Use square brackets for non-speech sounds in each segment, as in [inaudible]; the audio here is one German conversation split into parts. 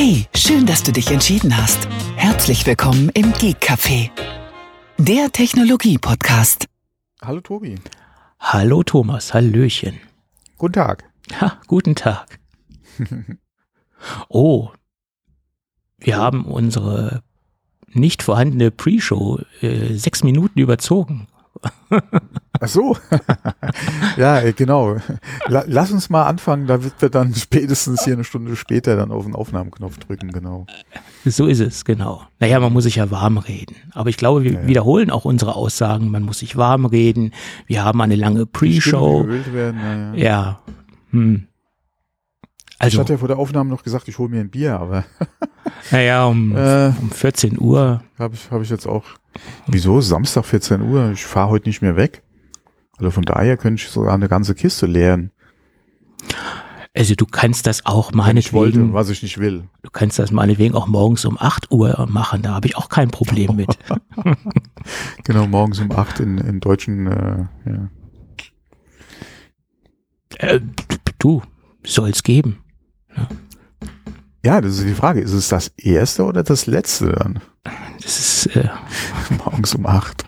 Hey, schön, dass du dich entschieden hast. Herzlich willkommen im Geek Café, der Technologie-Podcast. Hallo Tobi. Hallo Thomas, Hallöchen. Guten Tag. Ha, guten Tag. [laughs] oh, wir haben unsere nicht vorhandene Pre-Show äh, sechs Minuten überzogen. [laughs] Ach so. [laughs] ja, äh, genau. La lass uns mal anfangen, da wird wir dann spätestens hier eine Stunde später dann auf den Aufnahmeknopf drücken, genau. So ist es, genau. Naja, man muss sich ja warm reden. Aber ich glaube, wir ja, ja. wiederholen auch unsere Aussagen. Man muss sich warm reden. Wir haben eine lange Pre-Show. Ja. ja. Hm. Also, ich hatte ja vor der Aufnahme noch gesagt, ich hole mir ein Bier, aber. [laughs] naja, um, äh, um 14 Uhr. Habe ich, hab ich jetzt auch. Wieso? Samstag 14 Uhr? Ich fahre heute nicht mehr weg. Also von daher könnte ich sogar eine ganze Kiste leeren. Also du kannst das auch meinetwegen. Ich wollte, was ich nicht will. Du kannst das meinetwegen auch morgens um 8 Uhr machen, da habe ich auch kein Problem mit. [laughs] genau, morgens um 8 in, in deutschen, äh, ja. Äh, du, soll es geben. Ja. ja, das ist die Frage. Ist es das erste oder das letzte dann? Das ist äh, [laughs] morgens um 8.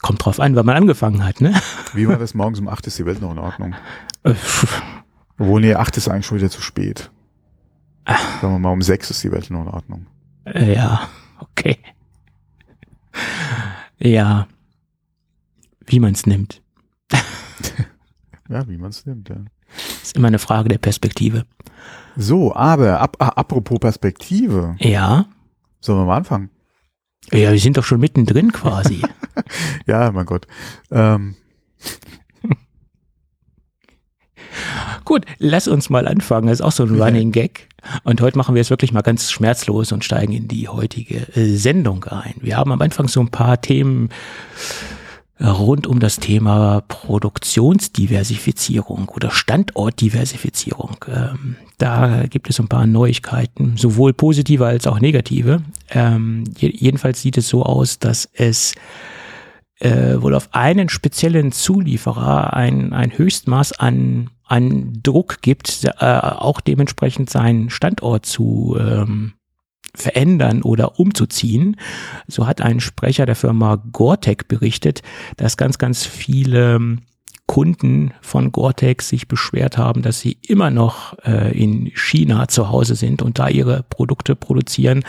Kommt drauf an, wann man angefangen hat, ne? Wie war das? Morgens um acht ist die Welt noch in Ordnung. Äh, Obwohl, nee, acht ist eigentlich schon wieder zu spät. Sagen wir mal, um sechs ist die Welt noch in Ordnung. Äh, ja, okay. Ja. Wie man es nimmt. ja, wie man es nimmt, ja. Ist immer eine Frage der Perspektive. So, aber ab, apropos Perspektive. Ja. Sollen wir mal anfangen? Ja, wir sind doch schon mittendrin quasi. [laughs] ja, mein Gott. Ähm. [laughs] Gut, lass uns mal anfangen. Das ist auch so ein Running Gag. Und heute machen wir es wirklich mal ganz schmerzlos und steigen in die heutige äh, Sendung ein. Wir haben am Anfang so ein paar Themen rund um das Thema Produktionsdiversifizierung oder Standortdiversifizierung. Ähm, da gibt es ein paar Neuigkeiten, sowohl positive als auch negative. Ähm, jedenfalls sieht es so aus, dass es äh, wohl auf einen speziellen Zulieferer ein, ein Höchstmaß an, an Druck gibt, äh, auch dementsprechend seinen Standort zu ähm, verändern oder umzuziehen. So hat ein Sprecher der Firma Gore-Tex berichtet, dass ganz, ganz viele ähm, Kunden von Gore-Tex sich beschwert haben, dass sie immer noch äh, in China zu Hause sind und da ihre Produkte produzieren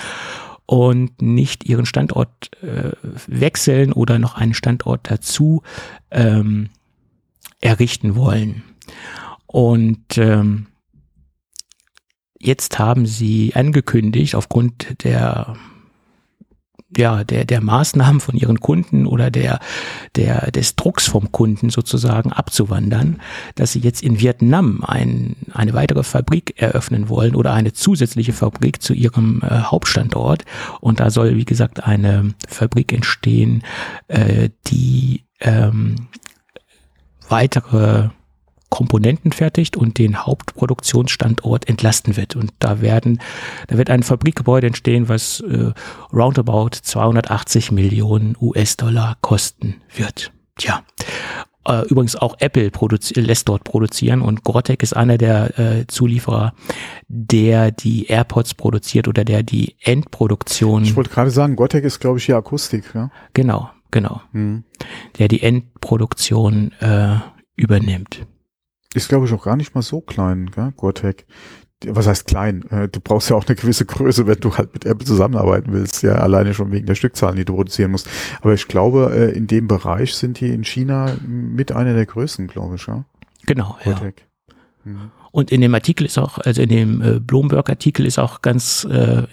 und nicht ihren Standort äh, wechseln oder noch einen Standort dazu ähm, errichten wollen. Und ähm, Jetzt haben sie angekündigt, aufgrund der ja, der, der Maßnahmen von ihren Kunden oder der, der, des Drucks vom Kunden sozusagen abzuwandern, dass sie jetzt in Vietnam ein, eine weitere Fabrik eröffnen wollen oder eine zusätzliche Fabrik zu ihrem äh, Hauptstandort. Und da soll, wie gesagt, eine Fabrik entstehen, äh, die ähm, weitere Komponenten fertigt und den Hauptproduktionsstandort entlasten wird. Und da werden, da wird ein Fabrikgebäude entstehen, was äh, roundabout 280 Millionen US-Dollar kosten wird. Tja. Äh, übrigens auch Apple lässt dort produzieren und Gortec ist einer der äh, Zulieferer, der die AirPods produziert oder der die Endproduktion. Ich wollte gerade sagen, Gortec ist, glaube ich, hier Akustik, ja? Genau, genau. Mhm. Der die Endproduktion äh, übernimmt. Ist, glaube ich, auch gar nicht mal so klein, gell? Gore-Tex. Was heißt klein? Äh, du brauchst ja auch eine gewisse Größe, wenn du halt mit Apple zusammenarbeiten willst, ja, alleine schon wegen der Stückzahlen, die du produzieren musst. Aber ich glaube, äh, in dem Bereich sind die in China mit einer der größten, glaube ich, ja. Genau, ja. Mhm. Und in dem Artikel ist auch, also in dem äh, Bloomberg-Artikel ist auch ganz, äh,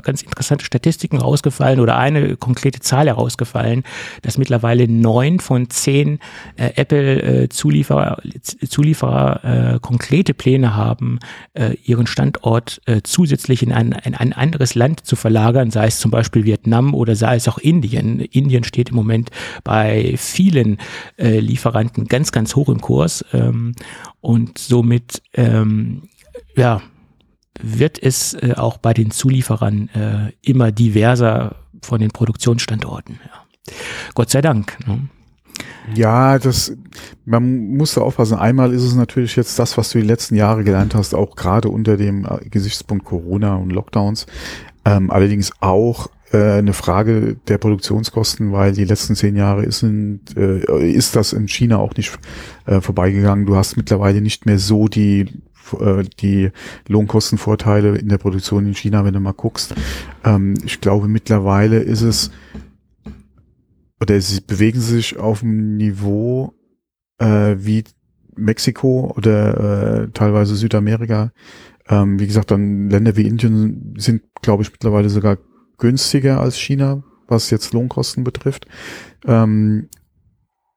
ganz interessante Statistiken rausgefallen oder eine konkrete Zahl herausgefallen, dass mittlerweile neun von zehn äh, Apple-Zulieferer äh, Zulieferer, äh, konkrete Pläne haben, äh, ihren Standort äh, zusätzlich in ein, in ein anderes Land zu verlagern, sei es zum Beispiel Vietnam oder sei es auch Indien. Indien steht im Moment bei vielen äh, Lieferanten ganz, ganz hoch im Kurs. Ähm, und somit ähm, ja, wird es äh, auch bei den Zulieferern äh, immer diverser von den Produktionsstandorten. Ja. Gott sei Dank. Ne? Ja, das, man muss da aufpassen. Einmal ist es natürlich jetzt das, was du die letzten Jahre gelernt hast, auch gerade unter dem äh, Gesichtspunkt Corona und Lockdowns. Ähm, allerdings auch eine Frage der Produktionskosten, weil die letzten zehn Jahre ist, in, äh, ist das in China auch nicht äh, vorbeigegangen. Du hast mittlerweile nicht mehr so die äh, die Lohnkostenvorteile in der Produktion in China, wenn du mal guckst. Ähm, ich glaube, mittlerweile ist es oder sie bewegen sich auf dem Niveau äh, wie Mexiko oder äh, teilweise Südamerika. Ähm, wie gesagt, dann Länder wie Indien sind, glaube ich, mittlerweile sogar günstiger als China, was jetzt Lohnkosten betrifft. Ähm,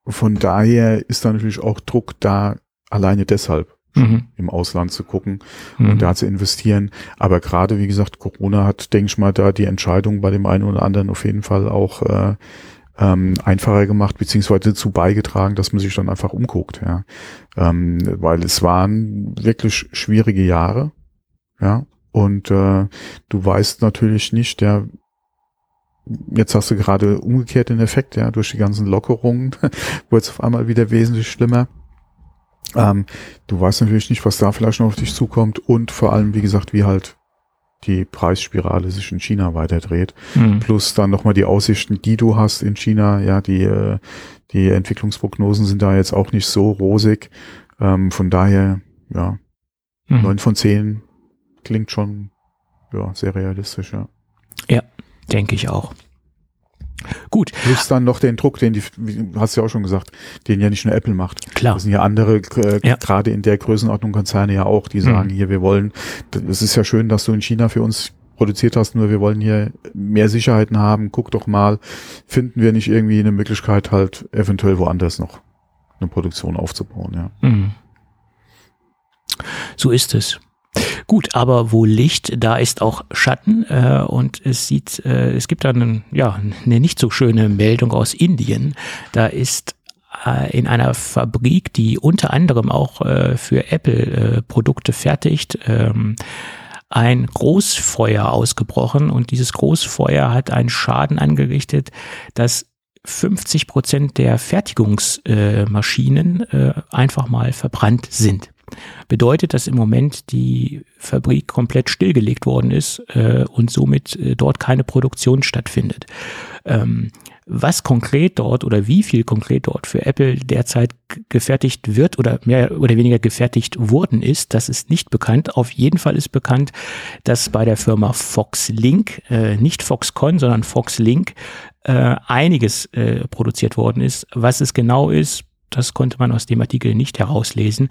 von daher ist da natürlich auch Druck da, alleine deshalb mhm. im Ausland zu gucken mhm. und da zu investieren. Aber gerade, wie gesagt, Corona hat, denke ich mal, da die Entscheidung bei dem einen oder anderen auf jeden Fall auch äh, ähm, einfacher gemacht, beziehungsweise dazu beigetragen, dass man sich dann einfach umguckt, ja. Ähm, weil es waren wirklich schwierige Jahre, ja. Und äh, du weißt natürlich nicht, ja, jetzt hast du gerade umgekehrt den Effekt, ja, durch die ganzen Lockerungen [laughs] wurde es auf einmal wieder wesentlich schlimmer. Ähm, du weißt natürlich nicht, was da vielleicht noch auf dich zukommt und vor allem, wie gesagt, wie halt die Preisspirale sich in China weiterdreht. Mhm. Plus dann nochmal die Aussichten, die du hast in China. Ja, die, äh, die Entwicklungsprognosen sind da jetzt auch nicht so rosig. Ähm, von daher, ja, neun mhm. von zehn klingt schon ja, sehr realistisch, ja. Ja, denke ich auch. Gut. Plus dann noch den Druck, den die, hast du ja auch schon gesagt, den ja nicht nur Apple macht. Klar. Das sind ja andere, äh, ja. gerade in der Größenordnung Konzerne ja auch, die sagen, mhm. hier, wir wollen, es ist ja schön, dass du in China für uns produziert hast, nur wir wollen hier mehr Sicherheiten haben, guck doch mal, finden wir nicht irgendwie eine Möglichkeit, halt eventuell woanders noch eine Produktion aufzubauen, ja. Mhm. So ist es. Gut, aber wo Licht, da ist auch Schatten äh, und es sieht, äh, es gibt dann ja eine nicht so schöne Meldung aus Indien. Da ist äh, in einer Fabrik, die unter anderem auch äh, für Apple äh, Produkte fertigt, ähm, ein Großfeuer ausgebrochen und dieses Großfeuer hat einen Schaden angerichtet, dass 50 Prozent der Fertigungsmaschinen äh, einfach mal verbrannt sind bedeutet, dass im Moment die Fabrik komplett stillgelegt worden ist äh, und somit äh, dort keine Produktion stattfindet. Ähm, was konkret dort oder wie viel konkret dort für Apple derzeit gefertigt wird oder mehr oder weniger gefertigt worden ist, das ist nicht bekannt. Auf jeden Fall ist bekannt, dass bei der Firma Foxlink, äh, nicht Foxconn, sondern Foxlink, äh, einiges äh, produziert worden ist. Was es genau ist, das konnte man aus dem Artikel nicht herauslesen.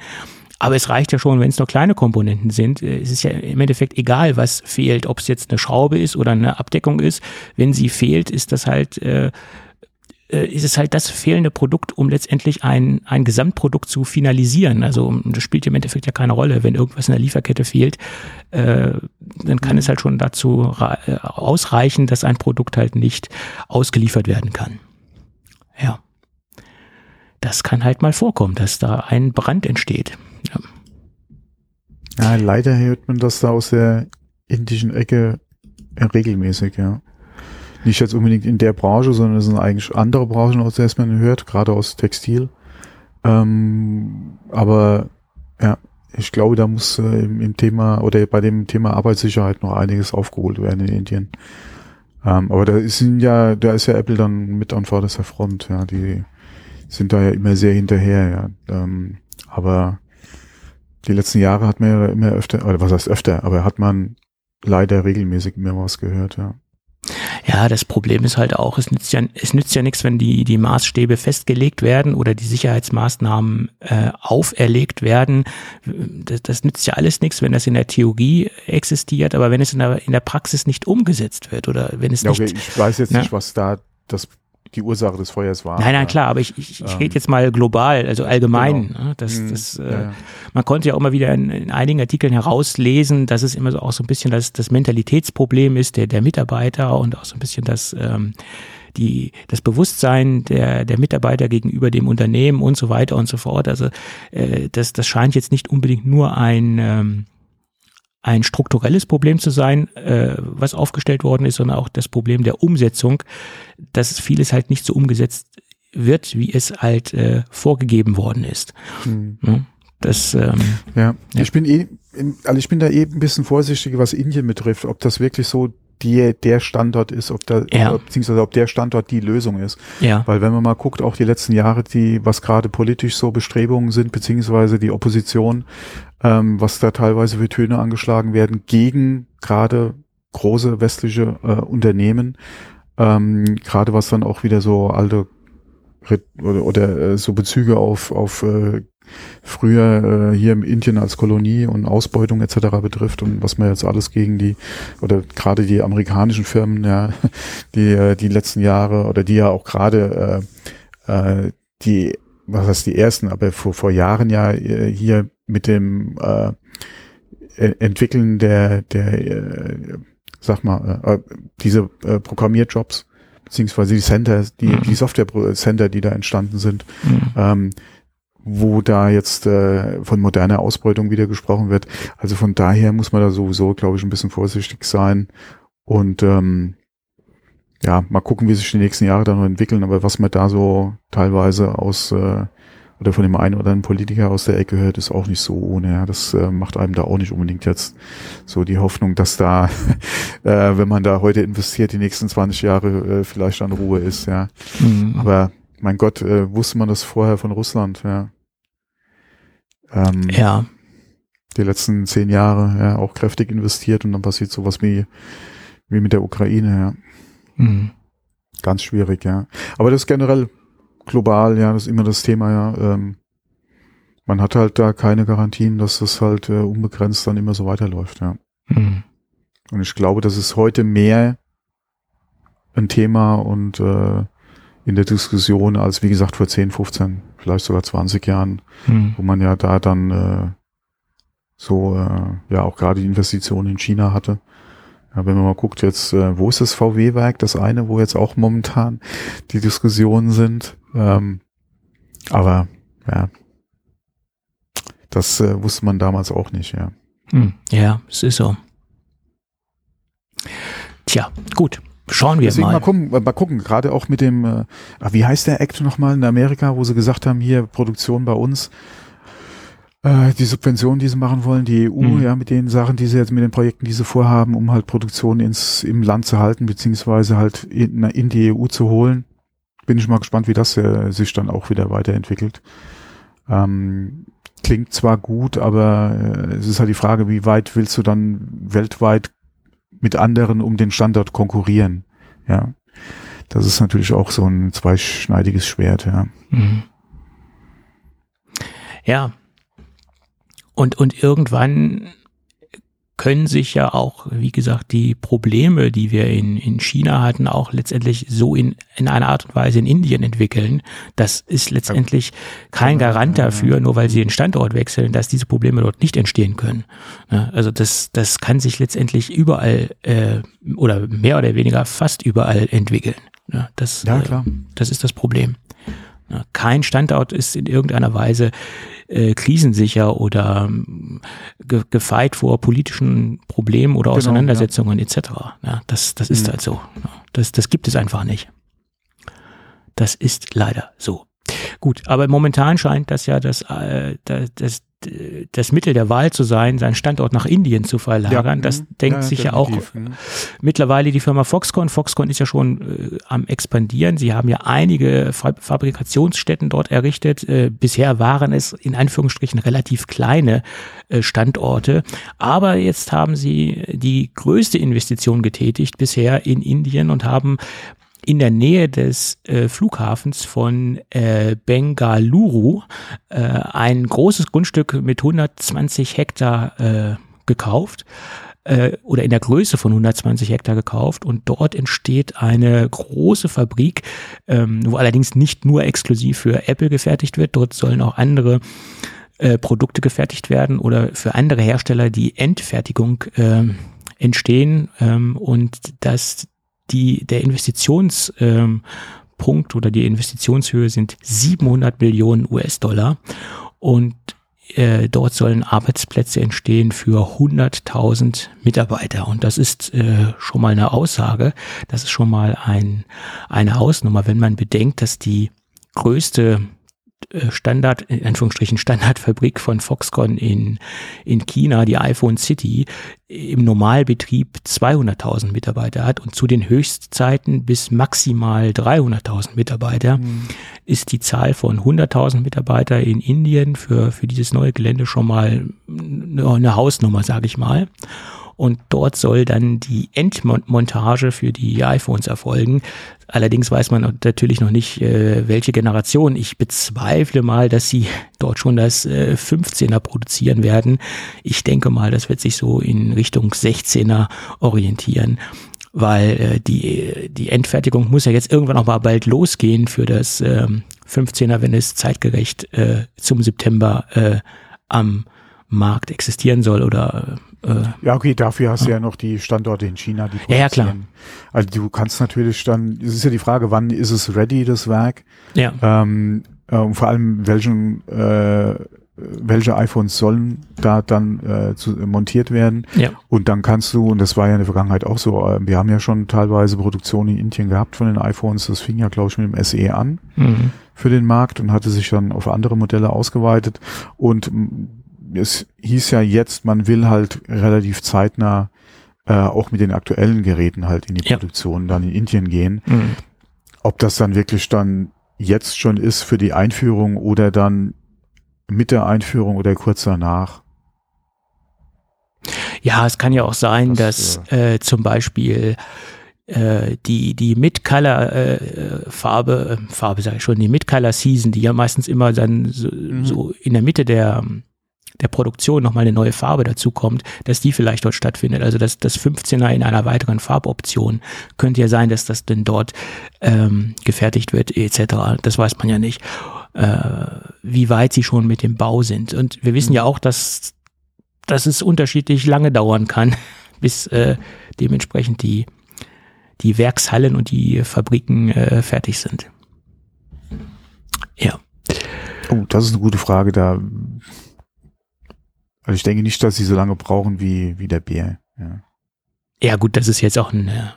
Aber es reicht ja schon, wenn es nur kleine Komponenten sind. Äh, es ist ja im Endeffekt egal, was fehlt, ob es jetzt eine Schraube ist oder eine Abdeckung ist. Wenn sie fehlt, ist das halt äh, äh, ist es halt das fehlende Produkt, um letztendlich ein, ein Gesamtprodukt zu finalisieren. Also das spielt im Endeffekt ja keine Rolle. Wenn irgendwas in der Lieferkette fehlt, äh, dann kann es halt schon dazu äh, ausreichen, dass ein Produkt halt nicht ausgeliefert werden kann. Ja. Das kann halt mal vorkommen, dass da ein Brand entsteht. Ja. ja, leider hört man das da aus der indischen Ecke regelmäßig, ja. Nicht jetzt unbedingt in der Branche, sondern es sind eigentlich andere Branchen, aus der man hört, gerade aus Textil. Ähm, aber ja, ich glaube, da muss äh, im, im, Thema oder bei dem Thema Arbeitssicherheit noch einiges aufgeholt werden in Indien. Ähm, aber da ist ja, da ist ja Apple dann mit an vorderster Front, ja, die sind da ja immer sehr hinterher, ja. Ähm, aber die letzten Jahre hat man ja immer öfter, oder was heißt öfter, aber hat man leider regelmäßig mehr was gehört, ja. Ja, das Problem ist halt auch, es nützt ja, es nützt ja nichts, wenn die, die Maßstäbe festgelegt werden oder die Sicherheitsmaßnahmen äh, auferlegt werden. Das, das nützt ja alles nichts, wenn das in der Theorie existiert, aber wenn es in der, in der Praxis nicht umgesetzt wird oder wenn es ja, okay, nicht. Ich weiß jetzt ne? nicht, was da das die Ursache des Feuers war. Nein, nein, klar, aber ich, ich, ich ähm, rede jetzt mal global, also allgemein. Genau. Ne? Das, mhm. das, äh, ja. Man konnte ja auch mal wieder in, in, einigen Artikeln herauslesen, dass es immer so auch so ein bisschen das, das Mentalitätsproblem ist der, der Mitarbeiter und auch so ein bisschen das, ähm, die, das Bewusstsein der, der Mitarbeiter gegenüber dem Unternehmen und so weiter und so fort. Also äh, das, das scheint jetzt nicht unbedingt nur ein ähm, ein strukturelles Problem zu sein, äh, was aufgestellt worden ist, sondern auch das Problem der Umsetzung, dass vieles halt nicht so umgesetzt wird, wie es halt äh, vorgegeben worden ist. Mhm. Das, ähm, ja. ja, ich bin eh, also ich bin da eh ein bisschen vorsichtig, was Indien betrifft, ob das wirklich so die, der Standort ist, ob da, ja. beziehungsweise ob der Standort die Lösung ist. Ja. Weil wenn man mal guckt, auch die letzten Jahre, die, was gerade politisch so Bestrebungen sind, beziehungsweise die Opposition, ähm, was da teilweise für Töne angeschlagen werden, gegen gerade große westliche äh, Unternehmen, ähm, gerade was dann auch wieder so alte oder, oder äh, so Bezüge auf, auf äh, früher äh, hier im Indien als Kolonie und Ausbeutung etc. betrifft und was man jetzt alles gegen die oder gerade die amerikanischen Firmen, ja, [laughs] die äh, die letzten Jahre oder die ja auch gerade äh, äh, die was heißt die ersten, aber vor vor Jahren ja äh, hier mit dem äh, Entwickeln der der äh, sag mal äh, diese äh, Programmierjobs beziehungsweise die Center, die, mhm. die Software-Center, die da entstanden sind, mhm. ähm, wo da jetzt äh, von moderner Ausbeutung wieder gesprochen wird. Also von daher muss man da sowieso, glaube ich, ein bisschen vorsichtig sein und ähm, ja, mal gucken, wie sich die nächsten Jahre dann noch entwickeln. Aber was man da so teilweise aus äh, oder von dem einen oder anderen Politiker aus der Ecke hört, ist auch nicht so ohne. Ja. Das äh, macht einem da auch nicht unbedingt jetzt so die Hoffnung, dass da, [laughs] äh, wenn man da heute investiert, die nächsten 20 Jahre äh, vielleicht an Ruhe ist. Ja. Mhm. Aber mein Gott, äh, wusste man das vorher von Russland, ja. Ähm, ja. Die letzten zehn Jahre ja, auch kräftig investiert und dann passiert sowas wie, wie mit der Ukraine, ja. Mhm. Ganz schwierig, ja. Aber das ist generell global, ja, das ist immer das Thema, ja. Ähm, man hat halt da keine Garantien, dass das halt äh, unbegrenzt dann immer so weiterläuft, ja. Mhm. Und ich glaube, das ist heute mehr ein Thema und äh, in der Diskussion als, wie gesagt, vor 10, 15, vielleicht sogar 20 Jahren, mhm. wo man ja da dann äh, so äh, ja auch gerade die Investitionen in China hatte. Ja, wenn man mal guckt jetzt, äh, wo ist das VW-Werk, das eine, wo jetzt auch momentan die Diskussionen sind. Ähm, aber ja, das äh, wusste man damals auch nicht, ja. Hm, ja, es ist so. Tja, gut. Schauen wir Deswegen mal. mal gucken, mal gucken, gerade auch mit dem, äh, ah, wie heißt der Act nochmal in Amerika, wo sie gesagt haben, hier Produktion bei uns, äh, die Subventionen, die sie machen wollen, die EU, mhm. ja, mit den Sachen, die sie jetzt mit den Projekten, die sie vorhaben, um halt Produktion ins, im Land zu halten, beziehungsweise halt in, in die EU zu holen. Bin ich mal gespannt, wie das äh, sich dann auch wieder weiterentwickelt. Ähm, klingt zwar gut, aber äh, es ist halt die Frage, wie weit willst du dann weltweit mit anderen um den Standort konkurrieren. Ja. Das ist natürlich auch so ein zweischneidiges Schwert, ja. Mhm. Ja. Und, und irgendwann können sich ja auch, wie gesagt, die Probleme, die wir in, in China hatten, auch letztendlich so in, in einer Art und Weise in Indien entwickeln. Das ist letztendlich kein Garant dafür, nur weil sie den Standort wechseln, dass diese Probleme dort nicht entstehen können. Also das, das kann sich letztendlich überall äh, oder mehr oder weniger fast überall entwickeln. Das, ja, klar. Äh, das ist das Problem. Kein Standort ist in irgendeiner Weise äh, krisensicher oder ähm, ge gefeit vor politischen Problemen oder genau, Auseinandersetzungen ja. etc. Ja, das, das ist mhm. halt so. Das, das gibt es einfach nicht. Das ist leider so. Gut, aber momentan scheint das ja das, äh, das, das das Mittel der Wahl zu sein, seinen Standort nach Indien zu verlagern. Ja, das mhm. denkt ja, sich ja auch mhm. mittlerweile die Firma Foxconn. Foxconn ist ja schon äh, am expandieren. Sie haben ja einige Fabrikationsstätten dort errichtet. Äh, bisher waren es in Anführungsstrichen relativ kleine äh, Standorte. Aber jetzt haben sie die größte Investition getätigt bisher in Indien und haben in der Nähe des äh, Flughafens von äh, Bengaluru äh, ein großes Grundstück mit 120 Hektar äh, gekauft äh, oder in der Größe von 120 Hektar gekauft. Und dort entsteht eine große Fabrik, ähm, wo allerdings nicht nur exklusiv für Apple gefertigt wird, dort sollen auch andere äh, Produkte gefertigt werden oder für andere Hersteller die Endfertigung äh, entstehen ähm, und dass die, der Investitionspunkt ähm, oder die Investitionshöhe sind 700 Millionen US-Dollar und äh, dort sollen Arbeitsplätze entstehen für 100.000 Mitarbeiter. Und das ist äh, schon mal eine Aussage. Das ist schon mal ein, eine Hausnummer, wenn man bedenkt, dass die größte Standard, in Anführungsstrichen Standardfabrik von Foxconn in, in China, die iPhone City, im Normalbetrieb 200.000 Mitarbeiter hat und zu den Höchstzeiten bis maximal 300.000 Mitarbeiter mhm. ist die Zahl von 100.000 Mitarbeiter in Indien für, für dieses neue Gelände schon mal eine Hausnummer, sage ich mal und dort soll dann die Endmontage für die iPhones erfolgen. Allerdings weiß man natürlich noch nicht, äh, welche Generation. Ich bezweifle mal, dass sie [laughs] dort schon das äh, 15er produzieren werden. Ich denke mal, das wird sich so in Richtung 16er orientieren weil äh, die, die Endfertigung muss ja jetzt irgendwann auch mal bald losgehen für das ähm, 15er, wenn es zeitgerecht äh, zum September äh, am Markt existieren soll oder äh, ja, okay, dafür hast du ja noch die Standorte in China, die produzieren. Ja, klar. Also du kannst natürlich dann, es ist ja die Frage, wann ist es ready, das Werk? Ja. Ähm, äh, und vor allem, welchen, äh, welche iPhones sollen da dann äh, zu, montiert werden. Ja. Und dann kannst du, und das war ja in der Vergangenheit auch so, äh, wir haben ja schon teilweise Produktion in Indien gehabt von den iPhones, das fing ja, glaube ich, mit dem SE an mhm. für den Markt und hatte sich dann auf andere Modelle ausgeweitet. Und es hieß ja jetzt, man will halt relativ zeitnah äh, auch mit den aktuellen Geräten halt in die ja. Produktion dann in Indien gehen. Mhm. Ob das dann wirklich dann jetzt schon ist für die Einführung oder dann mit der Einführung oder kurz danach. Ja, es kann ja auch sein, das, dass äh, zum Beispiel äh, die die Mid-Color äh, Farbe äh, Farbe sage ich schon die Mid-Color Season, die ja meistens immer dann so, mhm. so in der Mitte der der Produktion nochmal eine neue Farbe dazu kommt, dass die vielleicht dort stattfindet. Also das, das 15er in einer weiteren Farboption könnte ja sein, dass das denn dort ähm, gefertigt wird etc. Das weiß man ja nicht, äh, wie weit sie schon mit dem Bau sind. Und wir wissen mhm. ja auch, dass, dass es unterschiedlich lange dauern kann, [laughs] bis äh, dementsprechend die, die Werkshallen und die Fabriken äh, fertig sind. Ja. Oh, das ist eine gute Frage. Da also ich denke nicht, dass sie so lange brauchen wie, wie der Bär. Ja. ja, gut, das ist jetzt auch ein, äh,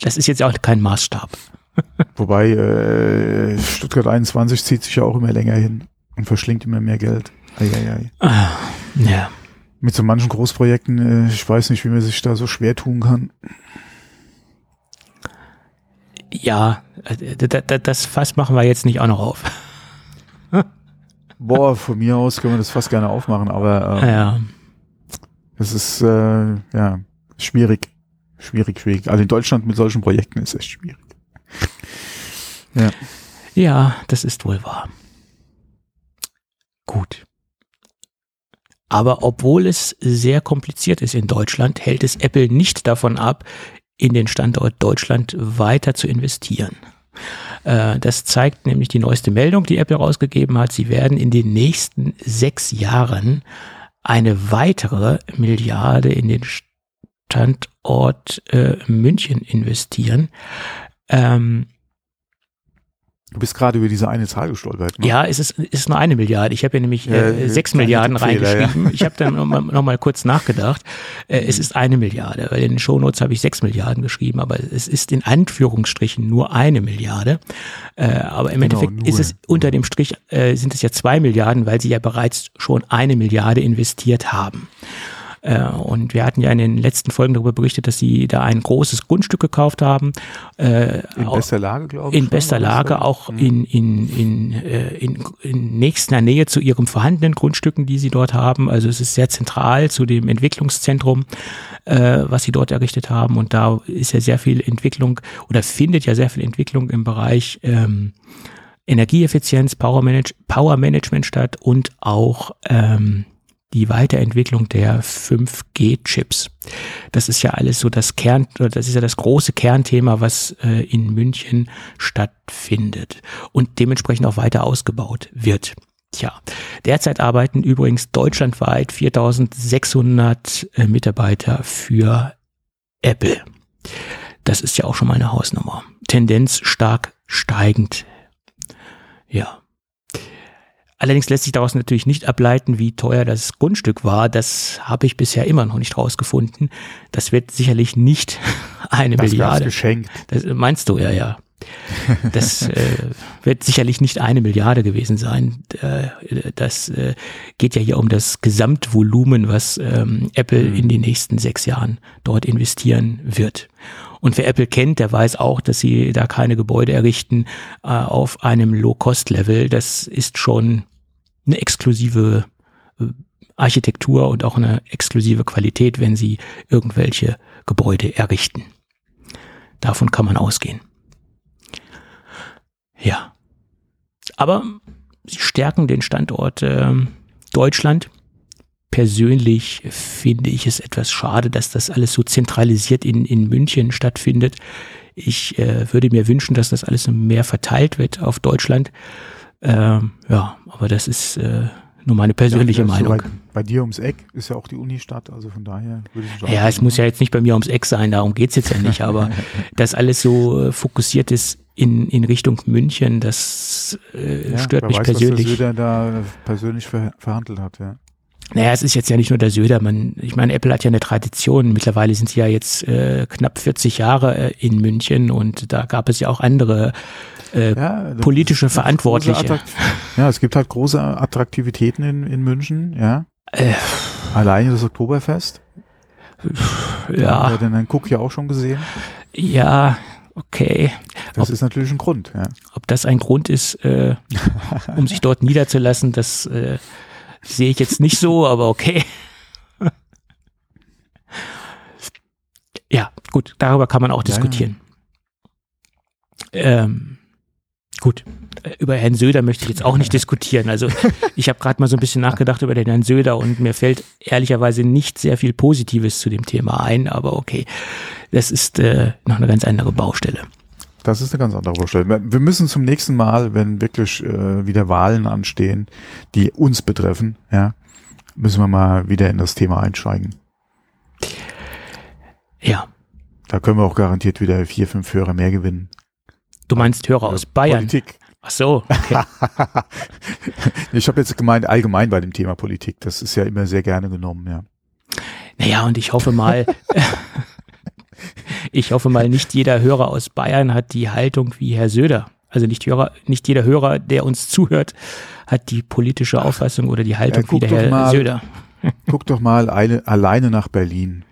das ist jetzt auch kein Maßstab. [laughs] Wobei äh, Stuttgart 21 zieht sich ja auch immer länger hin und verschlingt immer mehr Geld. Eieiei. Ah, ja. Mit so manchen Großprojekten, äh, ich weiß nicht, wie man sich da so schwer tun kann. Ja, äh, das Fass machen wir jetzt nicht auch noch auf. Boah, von mir aus können wir das fast gerne aufmachen, aber ähm, ja. es ist äh, ja schwierig. Schwierig, schwierig. Also in Deutschland mit solchen Projekten ist es schwierig. Ja. Ja, das ist wohl wahr. Gut. Aber obwohl es sehr kompliziert ist in Deutschland, hält es Apple nicht davon ab, in den Standort Deutschland weiter zu investieren. Äh, das zeigt nämlich die neueste Meldung, die Apple rausgegeben hat. Sie werden in den nächsten sechs Jahren eine weitere Milliarde in den Standort äh, München investieren. Ähm, Du bist gerade über diese eine Zahl gestolpert. Ne? Ja, es ist, es ist nur eine Milliarde. Ich habe ja nämlich äh, sechs Milliarden reingeschrieben. Ja. [laughs] Ich habe dann nochmal noch mal kurz nachgedacht. Äh, es ist eine Milliarde. Weil in den Shownotes habe ich sechs Milliarden geschrieben, aber es ist in Anführungsstrichen nur eine Milliarde. Äh, aber im genau, Endeffekt ist es unter dem Strich äh, sind es ja zwei Milliarden, weil sie ja bereits schon eine Milliarde investiert haben. Äh, und wir hatten ja in den letzten Folgen darüber berichtet, dass sie da ein großes Grundstück gekauft haben. Äh, in bester Lage, glaube ich. In bester Lage, auch mhm. in, in, in, äh, in, in nächster Nähe zu ihren vorhandenen Grundstücken, die sie dort haben. Also es ist sehr zentral zu dem Entwicklungszentrum, äh, was sie dort errichtet haben. Und da ist ja sehr viel Entwicklung oder findet ja sehr viel Entwicklung im Bereich ähm, Energieeffizienz, Power, Manage Power Management statt und auch ähm, die Weiterentwicklung der 5G-Chips. Das ist ja alles so das Kern, das ist ja das große Kernthema, was äh, in München stattfindet und dementsprechend auch weiter ausgebaut wird. Tja, derzeit arbeiten übrigens deutschlandweit 4600 äh, Mitarbeiter für Apple. Das ist ja auch schon mal eine Hausnummer. Tendenz stark steigend. Ja. Allerdings lässt sich daraus natürlich nicht ableiten, wie teuer das Grundstück war. Das habe ich bisher immer noch nicht rausgefunden. Das wird sicherlich nicht [laughs] eine das Milliarde. geschenkt. Das meinst du ja, ja. Das [laughs] äh, wird sicherlich nicht eine Milliarde gewesen sein. Äh, das äh, geht ja hier um das Gesamtvolumen, was ähm, Apple mhm. in den nächsten sechs Jahren dort investieren wird. Und wer Apple kennt, der weiß auch, dass sie da keine Gebäude errichten äh, auf einem Low-Cost-Level. Das ist schon eine exklusive äh, Architektur und auch eine exklusive Qualität, wenn sie irgendwelche Gebäude errichten. Davon kann man ausgehen. Ja. Aber sie stärken den Standort äh, Deutschland. Persönlich finde ich es etwas schade, dass das alles so zentralisiert in, in München stattfindet. Ich äh, würde mir wünschen, dass das alles mehr verteilt wird auf Deutschland. Ähm, ja, aber das ist äh, nur meine persönliche ja, Meinung. So bei, bei, dir ums Eck ist ja auch die Unistadt, also von daher würde ich sagen. Ja, es muss ja jetzt nicht bei mir ums Eck sein, darum geht's jetzt ja nicht, [laughs] aber dass alles so äh, fokussiert ist in, in Richtung München, das äh, ja, stört mich weiß, persönlich. Was der Söder da persönlich ver verhandelt hat, ja. Naja, es ist jetzt ja nicht nur der Söder. Man, ich meine, Apple hat ja eine Tradition. Mittlerweile sind sie ja jetzt äh, knapp 40 Jahre äh, in München und da gab es ja auch andere äh, ja, politische Verantwortliche. [laughs] Ja, es gibt halt große Attraktivitäten in, in München, ja. Äh, Alleine das Oktoberfest. Ja. Hat den Herrn Cook ja auch schon gesehen. Ja, okay. Das ob, ist natürlich ein Grund, ja. Ob das ein Grund ist, äh, um sich dort niederzulassen, das äh, sehe ich jetzt nicht so, aber okay. ja, gut, darüber kann man auch diskutieren. Ja. Ähm, Gut, über Herrn Söder möchte ich jetzt auch nicht [laughs] diskutieren. Also ich habe gerade mal so ein bisschen nachgedacht über den Herrn Söder und mir fällt ehrlicherweise nicht sehr viel Positives zu dem Thema ein, aber okay, das ist äh, noch eine ganz andere Baustelle. Das ist eine ganz andere Baustelle. Wir müssen zum nächsten Mal, wenn wirklich äh, wieder Wahlen anstehen, die uns betreffen, ja, müssen wir mal wieder in das Thema einsteigen. Ja. Da können wir auch garantiert wieder vier, fünf Hörer mehr gewinnen. Du meinst Hörer aus Bayern? Politik. Ach so, okay. [laughs] ich habe jetzt gemeint allgemein bei dem Thema Politik. Das ist ja immer sehr gerne genommen, ja. Naja, und ich hoffe mal, [laughs] ich hoffe mal, nicht jeder Hörer aus Bayern hat die Haltung wie Herr Söder. Also nicht, Hörer, nicht jeder Hörer, der uns zuhört, hat die politische Auffassung oder die Haltung ja, wie der Herr mal, Söder. guck doch mal eine, alleine nach Berlin.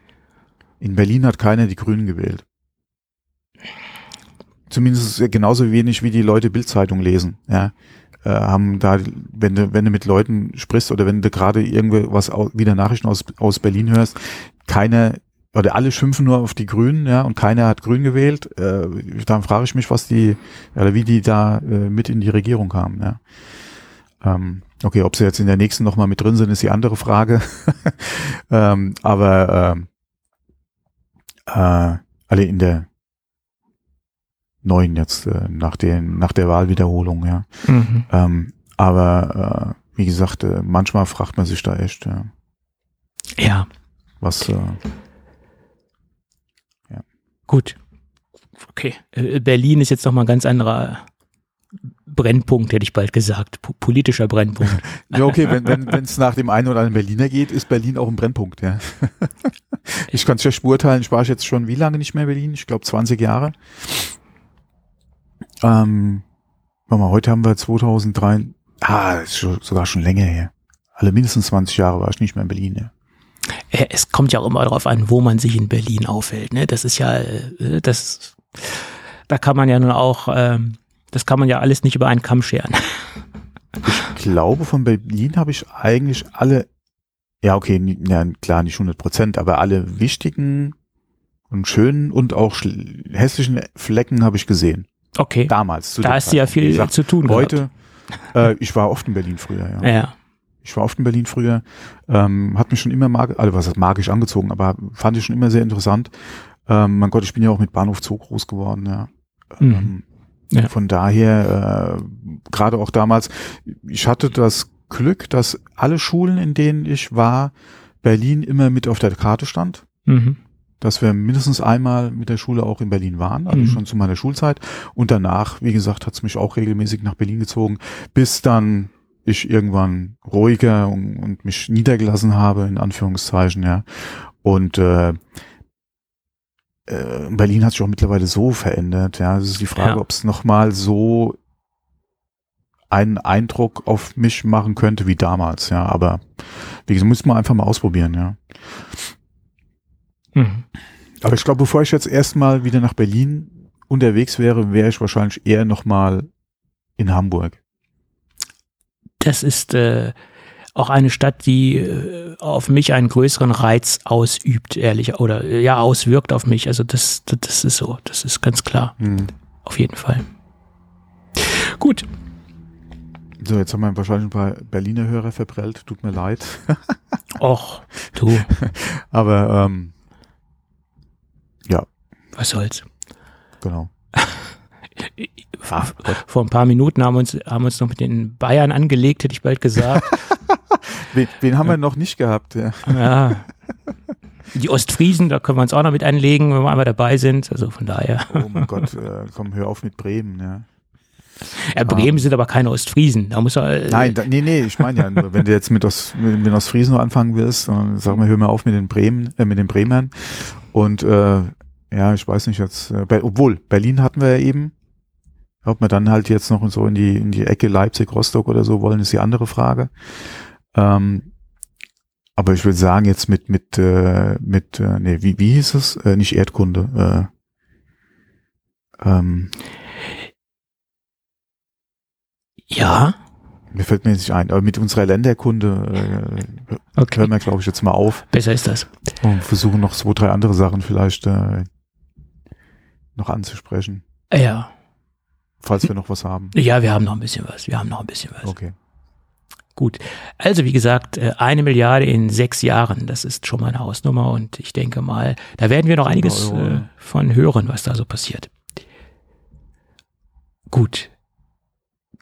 In Berlin hat keiner die Grünen gewählt zumindest genauso wenig wie die Leute Bildzeitung lesen, ja. Äh, haben da, wenn du, wenn du mit Leuten sprichst oder wenn du gerade irgendwas wieder Nachrichten aus, aus Berlin hörst, keine oder alle schimpfen nur auf die Grünen, ja, und keiner hat Grün gewählt. Äh, dann frage ich mich, was die, oder wie die da äh, mit in die Regierung kamen, ja. Ähm, okay, ob sie jetzt in der nächsten nochmal mit drin sind, ist die andere Frage. [laughs] ähm, aber ähm, äh, alle in der neun jetzt äh, nach den nach der Wahlwiederholung, ja. Mhm. Ähm, aber äh, wie gesagt, äh, manchmal fragt man sich da echt, ja. Ja. Was? Äh. Gut. Okay. Äh, Berlin ist jetzt noch mal ein ganz anderer Brennpunkt, hätte ich bald gesagt. P politischer Brennpunkt. [laughs] ja, okay, wenn wenn wenn, es nach dem einen oder anderen Berliner geht, ist Berlin auch ein Brennpunkt, ja. [laughs] ich kann es schlecht beurteilen, ich war jetzt schon wie lange nicht mehr in Berlin? Ich glaube 20 Jahre. Ähm, warte mal, heute haben wir 2003, ah, ist schon, sogar schon länger her. Alle mindestens 20 Jahre war ich nicht mehr in Berlin, ja. Es kommt ja auch immer darauf an, wo man sich in Berlin aufhält. Ne? Das ist ja, äh, das, da kann man ja nun auch, ähm, das kann man ja alles nicht über einen Kamm scheren. Ich glaube, von Berlin habe ich eigentlich alle, ja okay, ja, klar nicht 100 Prozent, aber alle wichtigen und schönen und auch hässlichen Flecken habe ich gesehen. Okay. Damals. da hast du ja viel gesagt, zu tun Heute, äh, ich war oft in Berlin früher, ja. ja. Ich war oft in Berlin früher, ähm, hat mich schon immer mag, also was heißt magisch angezogen, aber fand ich schon immer sehr interessant. Ähm, mein Gott, ich bin ja auch mit Bahnhof Zoo groß geworden, ja. Mhm. Ähm, ja. Von daher, äh, gerade auch damals, ich hatte das Glück, dass alle Schulen, in denen ich war, Berlin immer mit auf der Karte stand. Mhm dass wir mindestens einmal mit der Schule auch in Berlin waren, also mhm. schon zu meiner Schulzeit. Und danach, wie gesagt, hat es mich auch regelmäßig nach Berlin gezogen, bis dann ich irgendwann ruhiger und, und mich niedergelassen habe, in Anführungszeichen, ja. Und äh, äh, Berlin hat sich auch mittlerweile so verändert. Ja, es ist die Frage, Ja. ob es nochmal so einen Eindruck auf mich machen könnte wie damals. Ja, aber wie gesagt, muss man einfach mal ausprobieren. Ja. Mhm. Aber ich glaube, bevor ich jetzt erstmal wieder nach Berlin unterwegs wäre, wäre ich wahrscheinlich eher nochmal in Hamburg. Das ist äh, auch eine Stadt, die äh, auf mich einen größeren Reiz ausübt, ehrlich, oder äh, ja, auswirkt auf mich. Also das, das, das ist so, das ist ganz klar, Hm. auf jeden Fall. Gut, So, jetzt haben wir wahrscheinlich ein paar Berliner Hörer verprellt. Tut mir leid. [laughs] och, du, [laughs] Aber ähm, was soll's. genau. Vor, vor ein paar Minuten haben wir uns, haben uns noch mit den Bayern angelegt, hätte ich bald gesagt. [laughs] Wen, wen haben wir noch nicht gehabt? Ja. ja. Die Ostfriesen, da können wir uns auch noch mit anlegen, wenn wir einmal dabei sind. Also von daher. Oh mein Gott, äh, komm, hör auf mit Bremen. Ja. Ja, Bremen sind aber keine Ostfriesen. Da muss er, äh, Nein, da, nee, nee, ich meine ja nur, [laughs] wenn du jetzt mit, Ost, mit, mit Ostfriesen anfangen willst, dann sag mal, hör mal auf mit den Bremen, äh, mit den Bremern. Und äh, ja, ich weiß nicht jetzt, äh, obwohl, Berlin hatten wir ja eben. Ob wir dann halt jetzt noch so in die, in die Ecke Leipzig, Rostock oder so wollen, ist die andere Frage. Ähm, aber ich würde sagen, jetzt mit, mit, äh, mit, äh, nee, wie, wie hieß es? Äh, nicht Erdkunde. Äh, ähm, Ja, mir fällt mir jetzt nicht ein, aber mit unserer Länderkunde äh, okay. hören wir, glaube ich, jetzt mal auf Besser ist das. und versuchen noch zwei, drei andere Sachen vielleicht äh, noch anzusprechen, Ja. Falls wir noch was haben. Ja, wir haben noch ein bisschen was. Wir haben noch ein bisschen was. Okay. Gut. Also wie gesagt, äh, eine Milliarde in sechs Jahren, das ist schon mal eine Hausnummer und ich denke mal, da werden wir noch einiges Euro. äh, von hören, was da so passiert. Gut.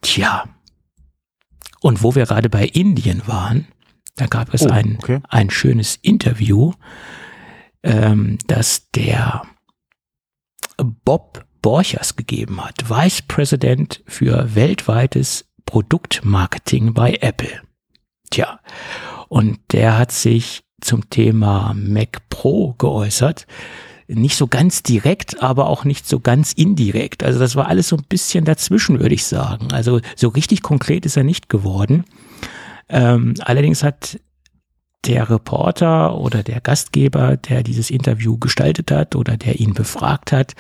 Tja. Und wo wir gerade bei Indien waren, da gab es Oh, ein, okay. ein schönes Interview, ähm, das der Bob Borchers gegeben hat, Vice President für weltweites Produktmarketing bei Apple. Tja, und der hat sich zum Thema Mac Pro geäußert. Nicht so ganz direkt, aber auch nicht so ganz indirekt. Also das war alles so ein bisschen dazwischen, würde ich sagen. Also so richtig konkret ist er nicht geworden. Ähm, allerdings hat der Reporter oder der Gastgeber, der dieses Interview gestaltet hat oder der ihn befragt hat,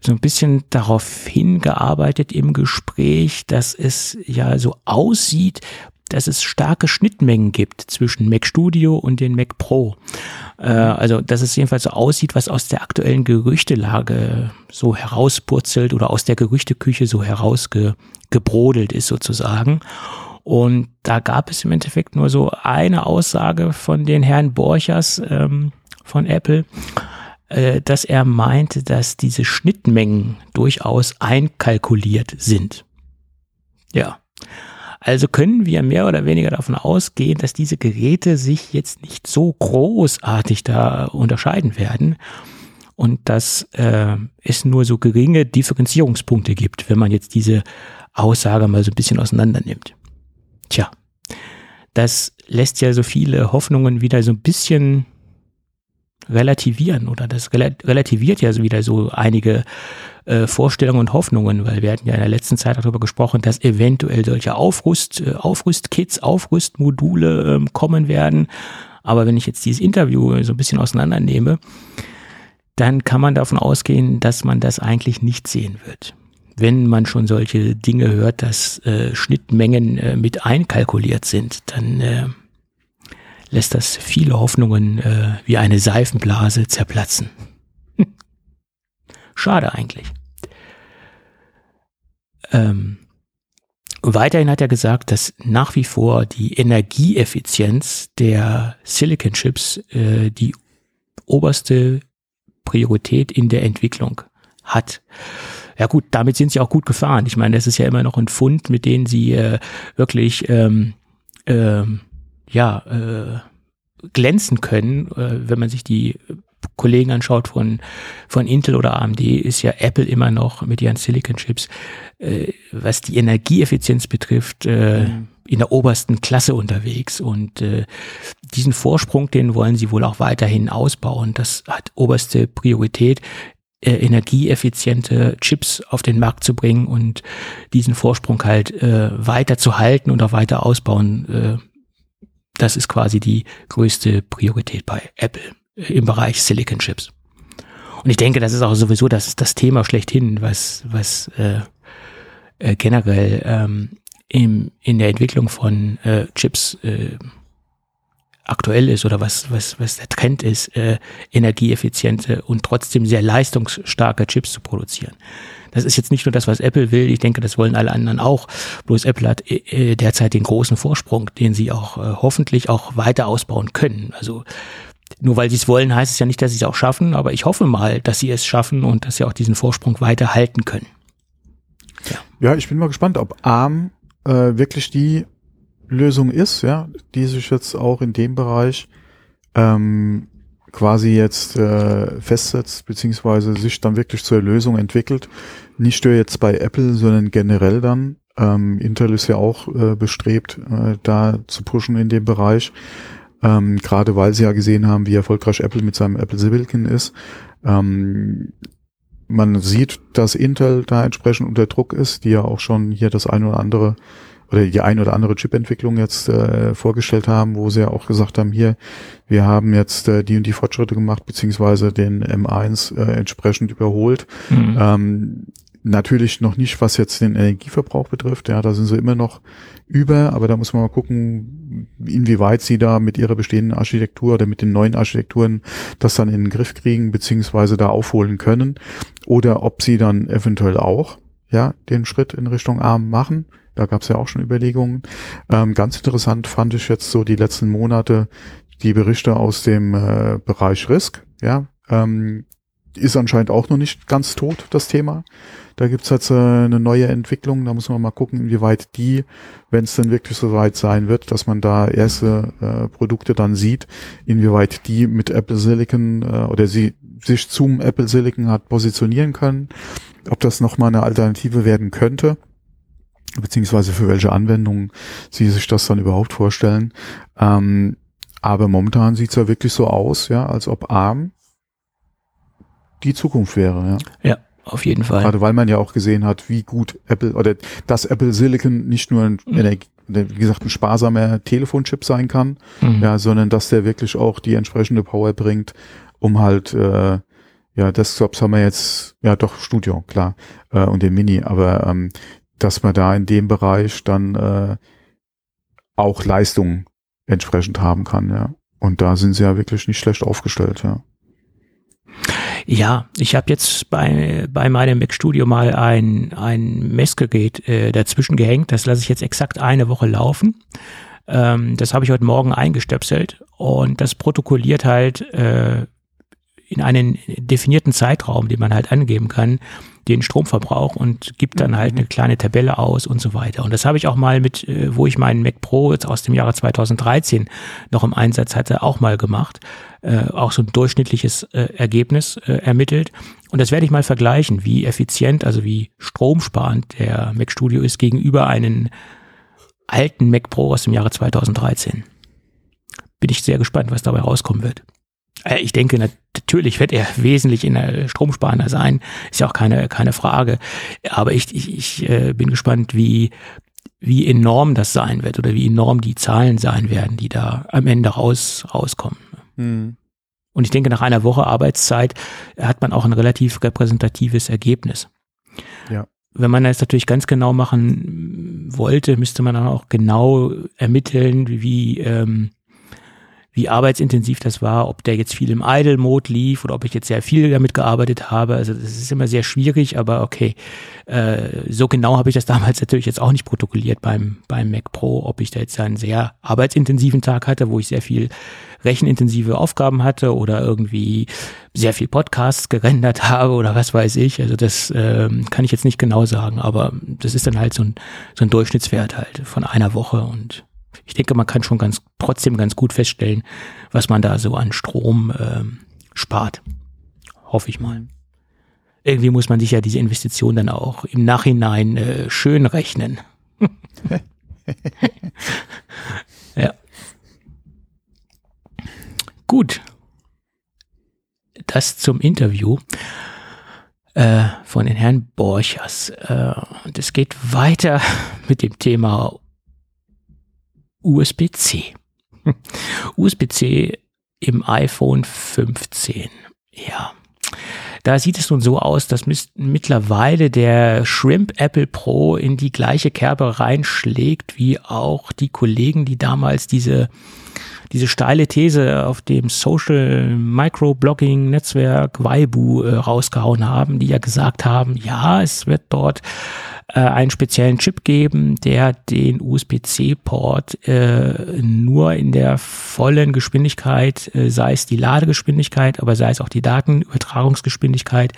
so ein bisschen darauf hingearbeitet im Gespräch, dass es ja so aussieht, dass es starke Schnittmengen gibt zwischen Mac Studio und den Mac Pro. Äh, also, dass es jedenfalls so aussieht, was aus der aktuellen Gerüchtelage so herauspurzelt oder aus der Gerüchteküche so herausgebrodelt ist sozusagen. Und da gab es im Endeffekt nur so eine Aussage von den Herrn Borchers ähm, von Apple, äh, dass er meinte, dass diese Schnittmengen durchaus einkalkuliert sind. Ja. Also können wir mehr oder weniger davon ausgehen, dass diese Geräte sich jetzt nicht so großartig da unterscheiden werden und dass äh, es nur so geringe Differenzierungspunkte gibt, wenn man jetzt diese Aussage mal so ein bisschen auseinander nimmt. Tja, das lässt ja so viele Hoffnungen wieder so ein bisschen relativieren oder das rela- relativiert ja so wieder so einige äh, Vorstellungen und Hoffnungen, weil wir hatten ja in der letzten Zeit darüber gesprochen, dass eventuell solche Aufrüst, äh, Aufrüstkits, Aufrüstmodule ähm, kommen werden. Aber wenn ich jetzt dieses Interview so ein bisschen auseinandernehme, dann kann man davon ausgehen, dass man das eigentlich nicht sehen wird. Wenn man schon solche Dinge hört, dass äh, Schnittmengen äh, mit einkalkuliert sind, dann äh, lässt das viele Hoffnungen äh, wie eine Seifenblase zerplatzen. [laughs] Schade eigentlich. Ähm, weiterhin hat er gesagt, dass nach wie vor die Energieeffizienz der Silicon Chips äh, die oberste Priorität in der Entwicklung hat. Ja gut, damit sind sie auch gut gefahren. Ich meine, das ist ja immer noch ein Fund, mit denen sie äh, wirklich ähm, ähm, ja äh, glänzen können. Äh, wenn man sich die Kollegen anschaut von von Intel oder AMD, ist ja Apple immer noch mit ihren Silicon Chips, äh, was die Energieeffizienz betrifft, äh, in der obersten Klasse unterwegs und äh, diesen Vorsprung, den wollen sie wohl auch weiterhin ausbauen. Das hat oberste Priorität äh, energieeffiziente Chips auf den Markt zu bringen und diesen Vorsprung halt äh, weiter zu halten und auch weiter ausbauen. Äh, das ist quasi die größte Priorität bei Apple äh, im Bereich Silicon Chips. Und ich denke, das ist auch sowieso das, das Thema schlechthin, was, was äh, äh, generell ähm, im, in der Entwicklung von äh, Chips äh, aktuell ist oder was, was, was der Trend ist, äh, energieeffiziente und trotzdem sehr leistungsstarke Chips zu produzieren. Das ist jetzt nicht nur das, was Apple will, ich denke, das wollen alle anderen auch. Bloß Apple hat äh, äh derzeit den großen Vorsprung, den sie auch äh, hoffentlich auch weiter ausbauen können. Also nur weil sie es wollen, heißt es ja nicht, dass sie es auch schaffen, aber ich hoffe mal, dass sie es schaffen und dass sie auch diesen Vorsprung weiter halten können. Ja, ja ich bin mal gespannt, ob ARM äh, wirklich die Lösung ist, ja, die sich jetzt auch in dem Bereich ähm, quasi jetzt äh, festsetzt, beziehungsweise sich dann wirklich zur Lösung entwickelt. Nicht nur jetzt bei Apple, sondern generell dann. Ähm, Intel ist ja auch äh, bestrebt, äh, da zu pushen in dem Bereich. Ähm, Gerade weil sie ja gesehen haben, wie erfolgreich Apple mit seinem Apple Silicon ist. Ähm, man sieht, dass Intel da entsprechend unter Druck ist, die ja auch schon hier das eine oder andere oder die ein oder andere Chip-Entwicklung jetzt äh, vorgestellt haben, wo sie ja auch gesagt haben, hier, wir haben jetzt äh, die und die Fortschritte gemacht, beziehungsweise den M1 äh, entsprechend überholt. Mhm. Ähm, natürlich noch nicht, was jetzt den Energieverbrauch betrifft. Ja, da sind sie immer noch über, aber da muss man mal gucken, inwieweit sie da mit ihrer bestehenden Architektur oder mit den neuen Architekturen das dann in den Griff kriegen, beziehungsweise da aufholen können. Oder ob sie dann eventuell auch ja den Schritt in Richtung ARM machen. Da gab es ja auch schon Überlegungen. Ähm, ganz interessant fand ich jetzt so die letzten Monate die Berichte aus dem äh, Bereich Risk. Ja, ähm, ist anscheinend auch noch nicht ganz tot, das Thema. Da gibt's jetzt äh, eine neue Entwicklung. Da muss man mal gucken, inwieweit die, wenn es dann wirklich so weit sein wird, dass man da erste äh, Produkte dann sieht, inwieweit die mit Apple Silicon äh, oder sie sich zum Apple Silicon hat positionieren können, ob das nochmal eine Alternative werden könnte beziehungsweise für welche Anwendungen sie sich das dann überhaupt vorstellen. Ähm, aber momentan sieht's ja wirklich so aus, ja, als ob ARM die Zukunft wäre. Ja. ja, auf jeden Fall. Gerade weil man ja auch gesehen hat, wie gut Apple oder das Apple Silicon nicht nur ein, mhm. wie gesagt, ein sparsamer Telefonchip sein kann, mhm. ja, sondern dass der wirklich auch die entsprechende Power bringt, um halt äh, ja, Desktops haben wir jetzt, ja doch, Studio, klar, äh, und den Mini, aber ähm, dass man da in dem Bereich dann äh, auch Leistung entsprechend haben kann, ja. Und da sind sie ja wirklich nicht schlecht aufgestellt, ja. Ja, ich habe jetzt bei, bei meinem Mac Studio mal ein, ein Messgerät äh, dazwischen gehängt. Das lasse ich jetzt exakt eine Woche laufen. Ähm, das habe ich heute Morgen eingestöpselt und das protokolliert halt äh, in einen definierten Zeitraum, den man halt angeben kann, den Stromverbrauch und gibt dann halt mhm. eine kleine Tabelle aus und so weiter. Und das habe ich auch mal mit, äh, wo ich meinen Mac Pro jetzt aus dem Jahre 2013 noch im Einsatz hatte, auch mal gemacht. Äh, auch so ein durchschnittliches äh, Ergebnis äh, ermittelt. Und das werde ich mal vergleichen, wie effizient, also wie stromsparend der Mac Studio ist gegenüber einem alten Mac Pro aus dem Jahre 2013. Bin ich sehr gespannt, was dabei rauskommen wird. Äh, ich denke, natürlich wird er wesentlich in der stromsparender sein, ist ja auch keine, keine Frage. Aber ich, ich, ich äh, bin gespannt, wie, wie enorm das sein wird oder wie enorm die Zahlen sein werden, die da am Ende raus, rauskommen. Mhm. Und ich denke, nach einer Woche Arbeitszeit hat man auch ein relativ repräsentatives Ergebnis. Ja. Wenn man das natürlich ganz genau machen wollte, müsste man dann auch genau ermitteln, wie, wie ähm, wie arbeitsintensiv das war, ob der jetzt viel im Idle-Mode lief oder ob ich jetzt sehr viel damit gearbeitet habe. Also das ist immer sehr schwierig, aber okay. Äh, so genau habe ich das [laughs] damals natürlich jetzt auch nicht protokolliert beim, beim Mac Pro, ob ich da jetzt einen sehr arbeitsintensiven Tag hatte, wo ich sehr viel rechenintensive Aufgaben hatte oder irgendwie sehr viel Podcasts gerendert [laughs] habe oder was weiß ich. Also das ähm, kann ich jetzt nicht genau sagen, aber das ist dann halt so ein, so ein Durchschnittswert halt von einer Woche und ich denke, man kann schon ganz trotzdem ganz gut feststellen, was man da so an Strom äh, spart. Hoffe ich mal. Irgendwie muss man sich ja diese Investition dann auch im Nachhinein äh, schön rechnen. [laughs] ja. Gut. Das zum Interview äh, von den Herrn Borchers. Äh, und es geht weiter [laughs] mit dem Thema USB-C. USB-C [laughs] im iPhone 15. Ja. Da sieht es nun so aus, dass mittlerweile der Shrimp Apple Pro in die gleiche Kerbe reinschlägt, wie auch die Kollegen, die damals diese, diese steile These auf dem Social Microblogging Netzwerk Weibu äh, rausgehauen haben, die ja gesagt haben, ja, es wird dort äh, einen speziellen Chip geben, der den USB-C-Port äh, nur in der vollen Geschwindigkeit, äh, sei es die Ladegeschwindigkeit, aber sei es auch die Datenübertragungsgeschwindigkeit,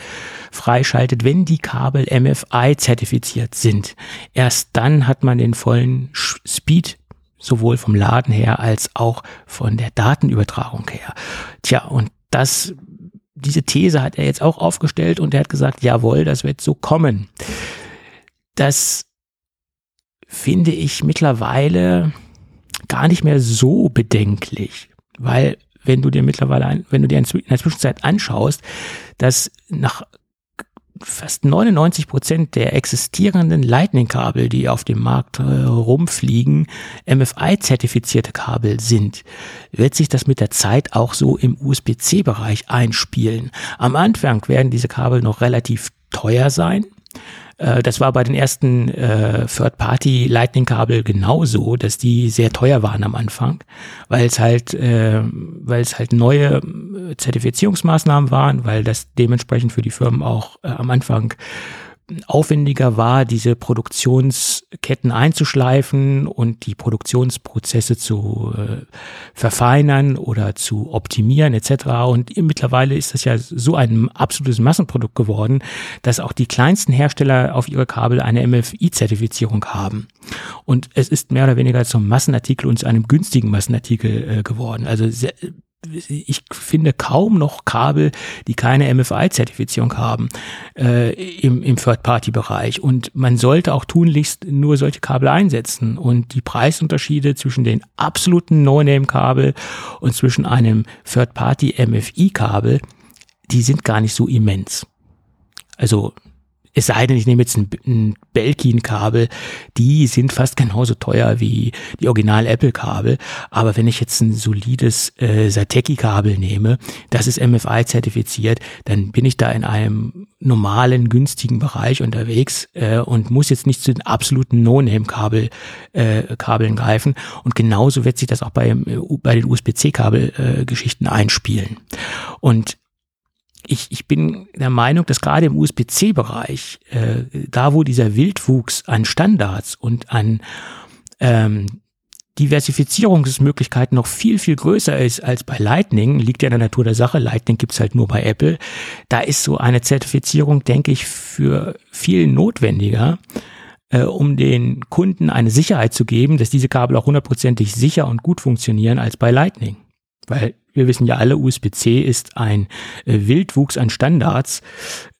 freischaltet, wenn die Kabel MFI zertifiziert sind. Erst dann hat man den vollen Speed sowohl vom Laden her als auch von der Datenübertragung her. Tja, und das diese These hat er jetzt auch aufgestellt und er hat gesagt, jawohl, das wird so kommen das finde ich mittlerweile gar nicht mehr so bedenklich, weil wenn du dir mittlerweile, wenn du dir in der Zwischenzeit anschaust, dass nach fast 99 Prozent der existierenden Lightning-Kabel, die auf dem Markt äh, rumfliegen, MFI-zertifizierte Kabel sind, wird sich das mit der Zeit auch so im USB-C-Bereich einspielen. Am Anfang werden diese Kabel noch relativ teuer sein. Äh, das war bei den ersten äh, Third-Party-Lightning-Kabel genauso, dass die sehr teuer waren am Anfang, weil es halt, äh, weil es halt neue äh, Zertifizierungsmaßnahmen waren, weil das dementsprechend für die Firmen auch äh, am Anfang aufwendiger war, diese Produktionsketten einzuschleifen und die Produktionsprozesse zu äh, verfeinern oder zu optimieren etc. Und mittlerweile ist das ja so ein absolutes Massenprodukt geworden, dass auch die kleinsten Hersteller auf ihre Kabel eine MFI-Zertifizierung haben. Und es ist mehr oder weniger zum Massenartikel und zu einem günstigen Massenartikel äh, geworden. Also sehr, ich finde kaum noch Kabel, die keine MFI-Zertifizierung haben äh, im, im Third-Party-Bereich. Und man sollte auch tunlichst nur solche Kabel einsetzen. Und die Preisunterschiede zwischen den absoluten No-Name-Kabel und zwischen einem Third-Party-MFI-Kabel, die sind gar nicht so immens. Also es sei denn, ich nehme jetzt ein, ein Belkin-Kabel, die sind fast genauso teuer wie die Original Apple-Kabel. Aber wenn ich jetzt ein solides äh, Sateki-Kabel nehme, das ist MFI zertifiziert, dann bin ich da in einem normalen, günstigen Bereich unterwegs äh, und muss jetzt nicht zu den absoluten No-Name-Kabel äh, Kabeln greifen. Und genauso wird sich das auch bei, bei den USB-C-Kabel-Geschichten äh, einspielen. Und ich, ich bin der Meinung, dass gerade im USB-C-Bereich, äh, da wo dieser Wildwuchs an Standards und an ähm, Diversifizierungsmöglichkeiten noch viel, viel größer ist als bei Lightning, liegt ja in der Natur der Sache, Lightning gibt's halt nur bei Apple, da ist so eine Zertifizierung, denke ich, für viel notwendiger, äh, um den Kunden eine Sicherheit zu geben, dass diese Kabel auch hundertprozentig sicher und gut funktionieren als bei Lightning. Weil wir wissen ja alle, USB-C ist ein äh, Wildwuchs an Standards,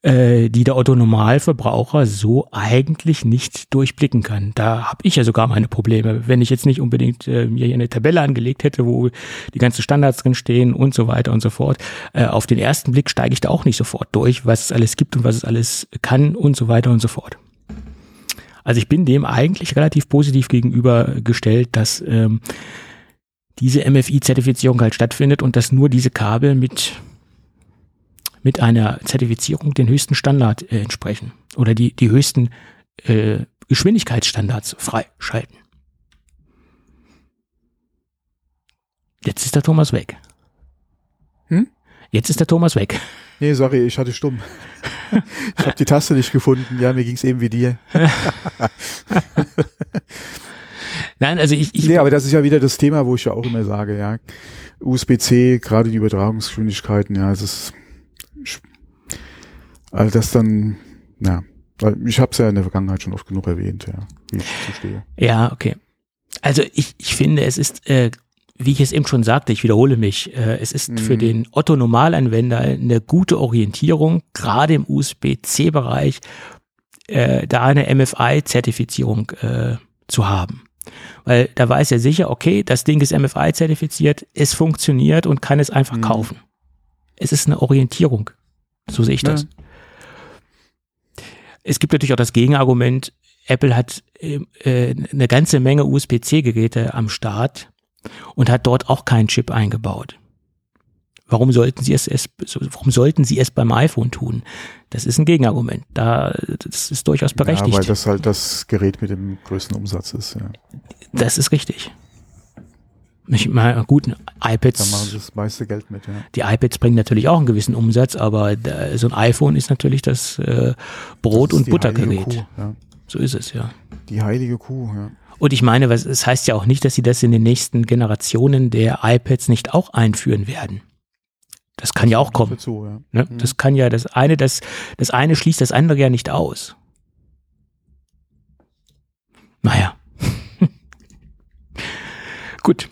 äh, die der Otto-Normalverbraucher so eigentlich nicht durchblicken kann. Da habe ich ja sogar meine Probleme, wenn ich jetzt nicht unbedingt äh, mir hier eine Tabelle angelegt hätte, wo die ganzen Standards drin stehen und so weiter und so fort. Äh, auf den ersten Blick steige ich da auch nicht sofort durch, was es alles gibt und was es alles kann und so weiter und so fort. Also ich bin dem eigentlich relativ positiv gegenübergestellt, dass ähm, diese MFI-Zertifizierung halt stattfindet und dass nur diese Kabel mit, mit einer Zertifizierung den höchsten Standard äh, entsprechen oder die, die höchsten äh, Geschwindigkeitsstandards freischalten. Jetzt ist der Thomas weg. Hm? Jetzt ist der Thomas weg. Nee, sorry, ich hatte stumm. ich habe die Taste nicht gefunden. Ja, mir ging es eben wie dir. [laughs] Nein, also ich, ich. Nee, aber das ist ja wieder das Thema, wo ich ja auch immer sage, ja. USB-C, gerade die Übertragungsgeschwindigkeiten, ja, es ist, also das dann, ja, ich habe es ja in der Vergangenheit schon oft genug erwähnt, ja, wie ich dazu stehe. Ja, okay. Also ich, ich finde, es ist, äh, wie ich es eben schon sagte, ich wiederhole mich, äh, es ist mhm. für den Otto-Normalanwender eine gute Orientierung, gerade im USB-C-Bereich, äh, da eine MFI-Zertifizierung äh, zu haben. Weil da weiß er sicher, okay, das Ding ist MFI zertifiziert, es funktioniert und kann es einfach Mhm. kaufen. Es ist eine Orientierung. So sehe ich Ja. das. Es gibt natürlich auch das Gegenargument, Apple hat äh, äh, eine ganze Menge USB-C-Geräte am Start und hat dort auch keinen Chip eingebaut. Warum sollten sie es, es warum sollten sie es beim iPhone tun? Das ist ein Gegenargument. Da, das ist durchaus berechtigt. Ja, weil das halt das Gerät mit dem größten Umsatz ist. Ja. Das ist richtig. Ich meine, gut, Da machen iPads, sie das meiste Geld mit. Ja. die iPads bringen natürlich auch einen gewissen Umsatz, aber da, so ein iPhone ist natürlich das äh, Brot- Das und Buttergerät. Kuh, ja. So ist es, ja. Die heilige Kuh, ja. Und ich meine, es heißt ja auch nicht, dass sie das in den nächsten Generationen der iPads nicht auch einführen werden. Das kann ja auch kommen. Dazu, ja. Ne? Mhm. Das kann ja das eine, das, das eine schließt das andere ja nicht aus. Naja. [laughs] Gut.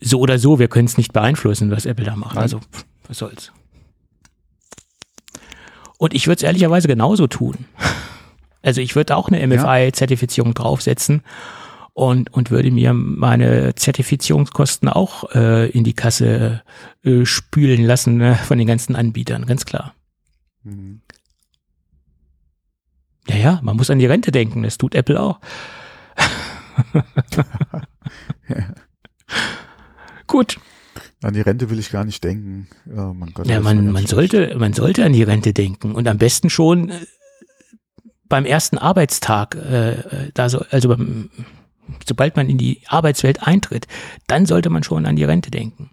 So oder so, wir können es nicht beeinflussen, was Apple da macht. Nein. Also, was soll's. Und ich würde es ehrlicherweise genauso tun. Also ich würde auch eine MFI-Zertifizierung draufsetzen und, und würde mir meine Zertifizierungskosten auch äh, in die Kasse äh, spülen lassen ne, von den ganzen Anbietern, ganz klar. Mhm. Ja, ja, man muss an die Rente denken, das tut Apple auch. [laughs] Gut, An die Rente will ich gar nicht denken. Oh mein Gott, ja, man, man sollte, man sollte an die Rente denken und am besten schon äh, beim ersten Arbeitstag, äh, äh, da so, also beim, sobald man in die Arbeitswelt eintritt, dann sollte man schon an die Rente denken.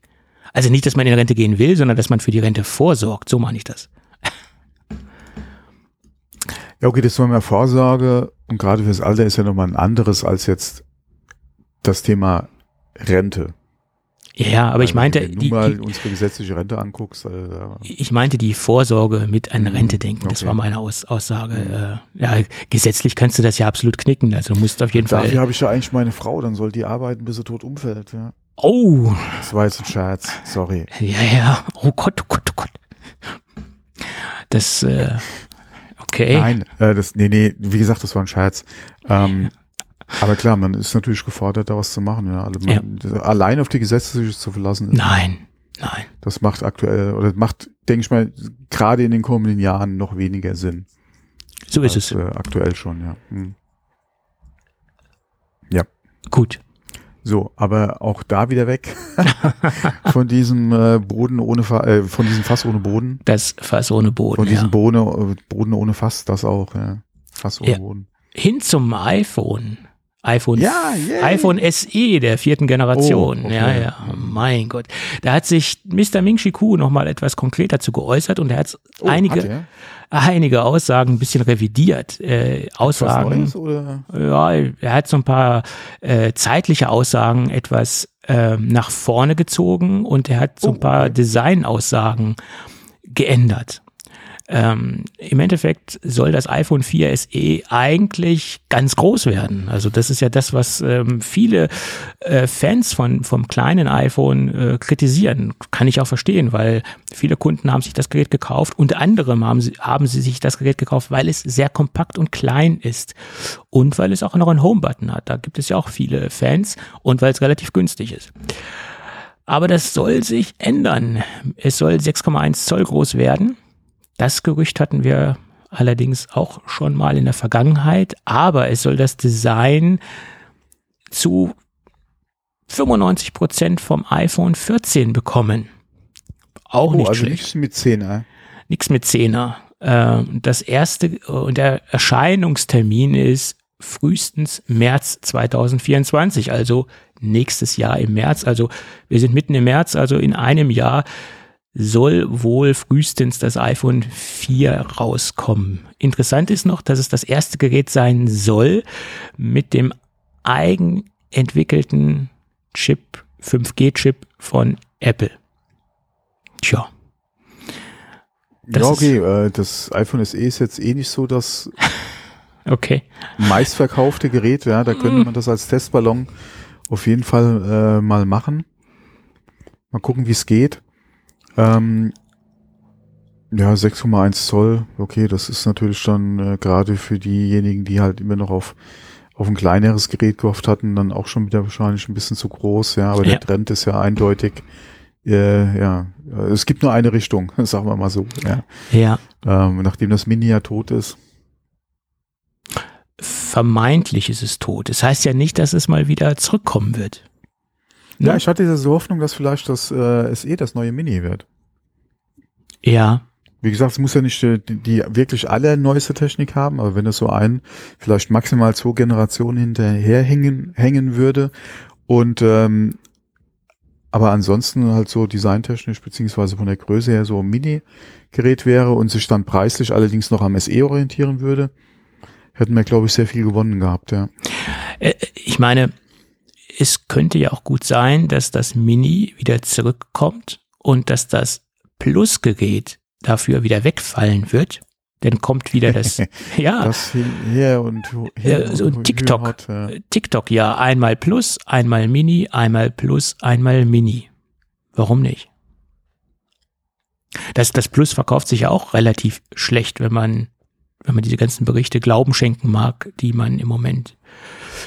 Also nicht, dass man in Rente gehen will, sondern dass man für die Rente vorsorgt. So meine ich das. Ja, okay, das Thema Vorsorge und gerade fürs Alter ist ja nochmal ein anderes als jetzt das Thema Rente. Ja, ja, aber ich Weil meinte, Wenn du die, mal die, unsere gesetzliche Rente anguckst, äh, ja, ich meinte die Vorsorge mit an Mhm, Rente denken. Das okay. war meine Aus, Aussage. Äh, ja, gesetzlich kannst du das ja absolut knicken. Also du musst auf jeden dafür Fall. habe ich ja eigentlich meine Frau, dann soll die arbeiten, bis sie tot umfällt. Ja. Oh, Das war jetzt ein Scherz, sorry. Ja, ja. Oh Gott, oh Gott, oh Gott. Das, äh, okay. Nein, äh, das, nee, nee, wie gesagt, das war ein Scherz. Ähm, aber klar, man ist natürlich gefordert, da was zu machen. Ja. Also man, Allein auf die Gesetze sich zu verlassen, ist, Nein, nein. das macht aktuell, oder macht, denke ich mal, gerade in den kommenden Jahren noch weniger Sinn. So ist als, es. Äh, aktuell schon, ja. Hm. Gut. So, aber auch da wieder weg [laughs] von diesem äh, Boden ohne Fa äh, von diesem Fass ohne Boden. Das Fass ohne Boden. Von diesem Ja. Boden, äh, Boden ohne Fass, das auch, ja. Fass ohne Ja. Boden. Hin zum iPhone. iPhone, Ja, iPhone SE der vierten Generation. Oh, okay. Ja, ja, mein Gott. Da hat sich Mr. Ming Chi Kuo noch mal etwas konkret dazu geäußert und er hat Oh, einige, hat er? einige Aussagen ein bisschen revidiert. Äh, Aussagen. Ja, er hat so ein paar äh, zeitliche Aussagen etwas ähm, nach vorne gezogen und er hat so ein Oh, paar okay. Designaussagen geändert. Ähm, Im Endeffekt soll das iPhone 4 SE eigentlich ganz groß werden. Also das ist ja das, was ähm, viele äh, Fans von, vom kleinen iPhone äh, kritisieren. Kann ich auch verstehen, weil viele Kunden haben sich das Gerät gekauft. Unter anderem haben sie, haben sie sich das Gerät gekauft, weil es sehr kompakt und klein ist und weil es auch noch einen Home-Button hat. Da gibt es ja auch viele Fans und weil es relativ günstig ist. Aber das soll sich ändern. Es soll 6,1 Zoll groß werden. Das Gerücht hatten wir allerdings auch schon mal in der Vergangenheit, aber es soll das Design zu 95 Prozent vom iPhone 14 bekommen. Auch Oh, nicht also schlecht. nichts mit 10, äh? Nichts mit Zehner. Ähm, Das erste und der Erscheinungstermin ist frühestens März 2024, also nächstes Jahr im März. Also wir sind mitten im März, also in einem Jahr soll wohl frühestens das iPhone 4 rauskommen. Interessant ist noch, dass es das erste Gerät sein soll mit dem eigenentwickelten Chip, 5G-Chip von Apple. Tja. Das ja, okay, äh, das iPhone SE ist jetzt eh nicht so das [laughs] Okay. meistverkaufte Gerät, ja, da könnte man das als Testballon auf jeden Fall äh, mal machen. Mal gucken, wie es geht. Ähm, ja, 6,1 Zoll, okay, das ist natürlich dann äh, gerade für diejenigen, die halt immer noch auf auf ein kleineres Gerät gehofft hatten, dann auch schon wieder wahrscheinlich ein bisschen zu groß, ja, aber Ja. der Trend ist ja eindeutig, äh, ja, es gibt nur eine Richtung, [laughs] sagen wir mal so, ja. Ja, Ähm, nachdem das Mini ja tot ist. vermeintlich ist es tot. Das heißt ja nicht, dass es mal wieder zurückkommen wird. Ja, Ne? ich hatte diese Hoffnung, dass vielleicht das äh, SE das neue Mini wird. Ja, Wie gesagt, es muss ja nicht äh, die, die wirklich allerneueste Technik haben, aber wenn es so ein, vielleicht maximal zwei Generationen hinterher hängen, hängen würde und ähm, aber ansonsten halt so designtechnisch beziehungsweise von der Größe her so ein Mini-Gerät wäre und sich dann preislich allerdings noch am SE orientieren würde, hätten wir, glaube ich, sehr viel gewonnen gehabt, ja. Äh, ich meine, es könnte ja auch gut sein, dass das Mini wieder zurückkommt und dass das Plus-Gerät dafür wieder wegfallen wird. Dann kommt wieder das, [laughs] ja, Das hin, her und her so ein und TikTok. hat, ja. TikTok ja einmal Plus, einmal Mini, einmal Plus, einmal Mini. Warum nicht? Das, das Plus verkauft sich ja auch relativ schlecht, wenn man, wenn man diese ganzen Berichte Glauben schenken mag, die man im Moment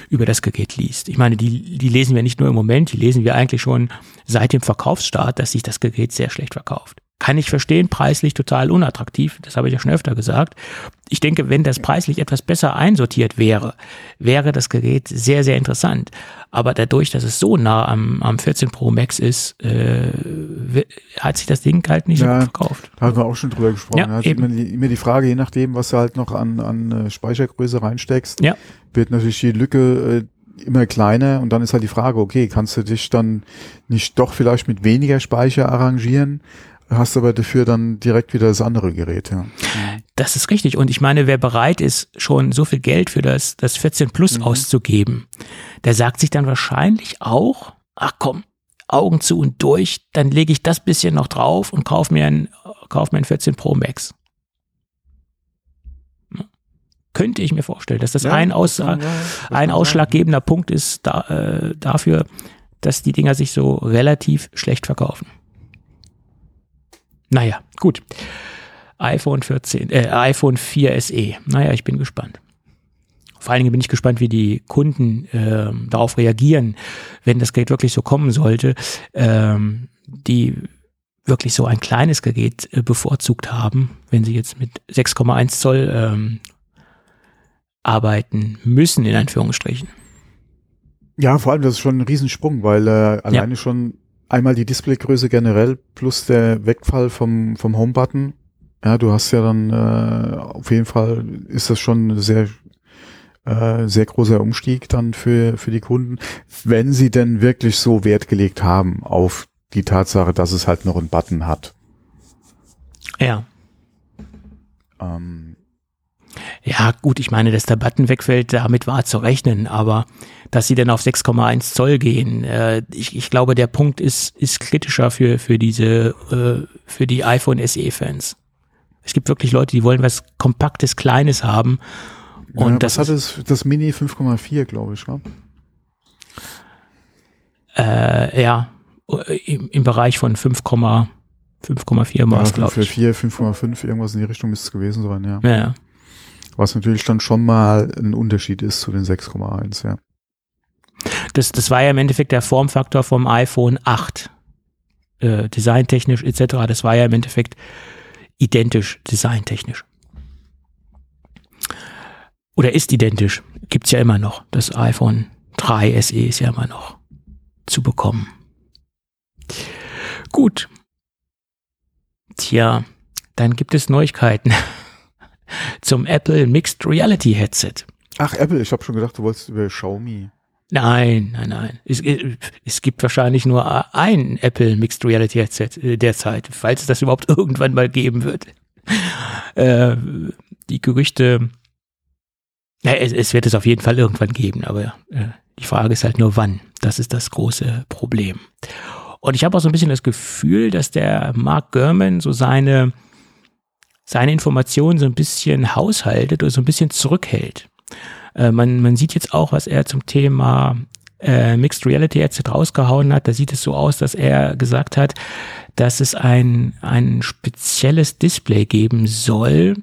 über das Gerät liest. Ich meine, die, die lesen wir nicht nur im Moment, die lesen wir eigentlich schon seit dem Verkaufsstart, dass sich das Gerät sehr schlecht verkauft. Kann ich verstehen, preislich total unattraktiv, das habe ich ja schon öfter gesagt. Ich denke, wenn das preislich etwas besser einsortiert wäre, wäre das Gerät sehr, sehr interessant. Aber dadurch, dass es so nah am, am 14 Pro Max ist, äh, hat sich das Ding halt nicht so Ja. gut verkauft. Da hatten wir auch schon drüber gesprochen. Ja, eben. immer, die, immer die Frage, je nachdem, was du halt noch an, an äh, Speichergröße reinsteckst, Ja. wird natürlich die Lücke äh, immer kleiner und dann ist halt die Frage, okay, kannst du dich dann nicht doch vielleicht mit weniger Speicher arrangieren, hast aber dafür dann direkt wieder das andere Gerät, ja. Das ist richtig. Und ich meine, wer bereit ist, schon so viel Geld für das, das 14 Plus auszugeben, der sagt sich dann wahrscheinlich auch, ach komm, Augen zu und durch, dann lege ich das bisschen noch drauf und kauf mir ein, kauf mir ein 14 Pro Max. Könnte ich mir vorstellen, dass das Ja, ein, Aus, ja, ein ausschlaggebender Punkt ist da, äh, dafür, dass die Dinger sich so relativ schlecht verkaufen. Naja, gut. iPhone 14, äh, iPhone 4 SE. Naja, ich bin gespannt. Vor allen Dingen bin ich gespannt, wie die Kunden ähm, darauf reagieren, wenn das Gerät wirklich so kommen sollte, ähm, die wirklich so ein kleines Gerät äh, bevorzugt haben, wenn sie jetzt mit 6,1 Zoll ähm, arbeiten müssen, in Anführungsstrichen. Ja, vor allem, das ist schon ein Riesensprung, weil äh, alleine schon einmal die Displaygröße generell plus der Wegfall vom, vom Home-Button. Ja, du hast ja dann äh, auf jeden Fall ist das schon ein sehr äh, sehr großer Umstieg dann für für die Kunden, wenn sie denn wirklich so Wert gelegt haben auf die Tatsache, dass es halt noch einen Button hat. Ja. Ähm, Ja, gut, ich meine, dass der Button wegfällt, damit war zu rechnen, aber dass sie dann auf 6,1 Zoll gehen, äh, ich, ich glaube, der Punkt ist, ist kritischer für, für diese, äh, für die iPhone SE-Fans. Es gibt wirklich Leute, die wollen was Kompaktes, Kleines haben. Und ja, das hat ist, es, das Mini 5,4, glaube ich, ja? äh, ja, im, im Bereich von 5, 5,4 war es, glaube für ich. 4, 5,5, irgendwas in die Richtung müsste es gewesen sein. Ja, ja. Was natürlich dann schon mal ein Unterschied ist zu den 6,1, ja. Das, das war ja im Endeffekt der Formfaktor vom iPhone 8. Äh, designtechnisch etc. Das war ja im Endeffekt identisch designtechnisch. Oder ist identisch. Gibt's ja immer noch. Das iPhone 3 SE ist ja immer noch zu bekommen. Gut. Tja, dann gibt es Neuigkeiten [laughs] zum Apple Mixed Reality Headset. Ach, Apple, ich habe schon gedacht, du wolltest über Xiaomi. Nein, nein, nein. Es, äh, es gibt wahrscheinlich nur ein Apple Mixed Reality Headset äh, derzeit, falls es das überhaupt [laughs] irgendwann mal geben wird. Äh, die Gerüchte, ja, es, es wird es auf jeden Fall irgendwann geben, aber äh, die Frage ist halt nur wann. Das ist das große Problem. Und ich habe auch so ein bisschen das Gefühl, dass der Mark Gurman so seine, seine Informationen so ein bisschen haushaltet oder so ein bisschen zurückhält. Äh, man, man sieht jetzt auch, was er zum Thema äh, Mixed Reality Headset rausgehauen hat. Da sieht es so aus, dass er gesagt hat, dass es ein, ein spezielles Display geben soll,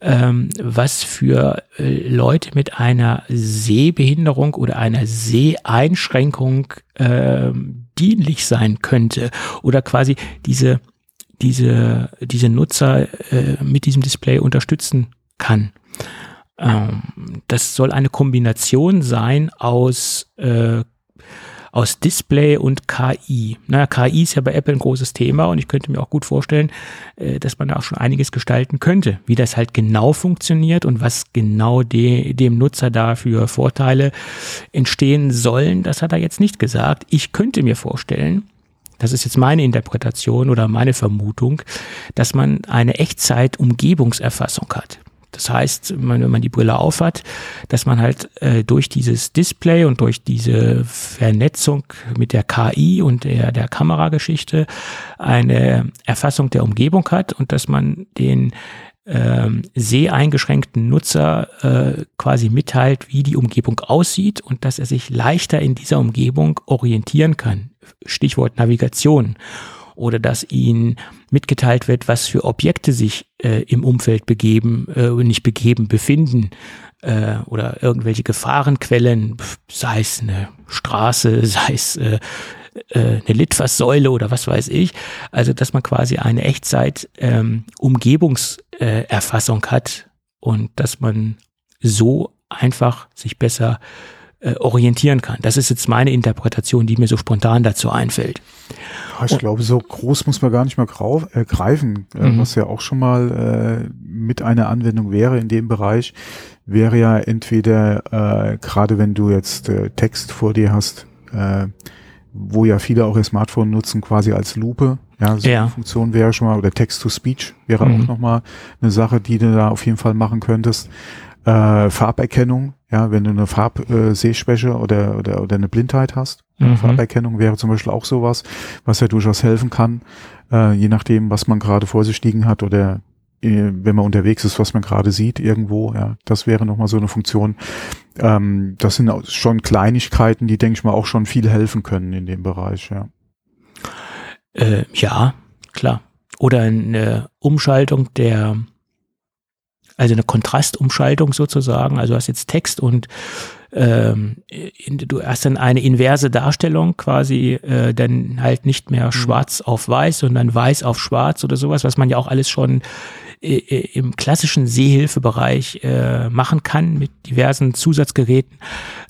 ähm, was für äh, Leute mit einer Sehbehinderung oder einer Seheinschränkung äh, dienlich sein könnte oder quasi diese diese diese Nutzer äh, mit diesem Display unterstützen kann. Ähm, das soll eine Kombination sein aus äh, aus Display und KI. Naja, KI ist ja bei Apple ein großes Thema und ich könnte mir auch gut vorstellen, äh, dass man da auch schon einiges gestalten könnte. Wie das halt genau funktioniert und was genau de, dem Nutzer da für Vorteile entstehen sollen, das hat er jetzt nicht gesagt. Ich könnte mir vorstellen, das ist jetzt meine Interpretation oder meine Vermutung, dass man eine Echtzeit-Umgebungserfassung hat. Das heißt, wenn man die Brille aufhat, dass man halt äh, durch dieses Display und durch diese Vernetzung mit der KI und der, der Kamerageschichte eine Erfassung der Umgebung hat und dass man den ähm, seheingeschränkten Nutzer äh, quasi mitteilt, wie die Umgebung aussieht und dass er sich leichter in dieser Umgebung orientieren kann. Stichwort Navigation oder dass ihnen mitgeteilt wird, was für Objekte sich äh, im Umfeld begeben, äh, nicht begeben, befinden äh, oder irgendwelche Gefahrenquellen, sei es eine Straße, [laughs] sei es äh, äh, eine Litfaßsäule oder was weiß ich. Also, dass man quasi eine Echtzeit ähm, Umgebungserfassung hat und dass man so einfach sich besser äh, orientieren kann. Das ist jetzt meine Interpretation, die mir so spontan dazu einfällt. Ich glaube, so groß muss man gar nicht mehr grauf, äh, greifen. Äh, mhm. Was ja auch schon mal äh, mit einer Anwendung wäre in dem Bereich, wäre ja entweder, äh, gerade wenn du jetzt äh, Text vor dir hast, äh, wo ja viele auch ihr Smartphone nutzen, quasi als Lupe. Ja, so ja. Funktion wäre schon mal, oder Text-to-Speech wäre mhm. auch nochmal eine Sache, die du da auf jeden Fall machen könntest. Äh, Farberkennung, ja, wenn du eine Farbsehschwäche äh, oder, oder, oder eine Blindheit hast. Mhm. Farberkennung wäre zum Beispiel auch sowas, was ja durchaus helfen kann, äh, je nachdem, was man gerade vor sich liegen hat oder äh, wenn man unterwegs ist, was man gerade sieht irgendwo. Ja, das wäre nochmal so eine Funktion. Ähm, das sind schon Kleinigkeiten, die, denke ich mal, auch schon viel helfen können in dem Bereich. Ja, äh, ja klar. Oder eine Umschaltung der also eine Kontrastumschaltung sozusagen. Also du hast jetzt Text und ähm, in, du hast dann eine inverse Darstellung quasi, äh, dann halt nicht mehr mhm. schwarz auf weiß, sondern weiß auf schwarz oder sowas, was man ja auch alles schon äh, äh im klassischen Sehhilfebereich äh, machen kann mit diversen Zusatzgeräten.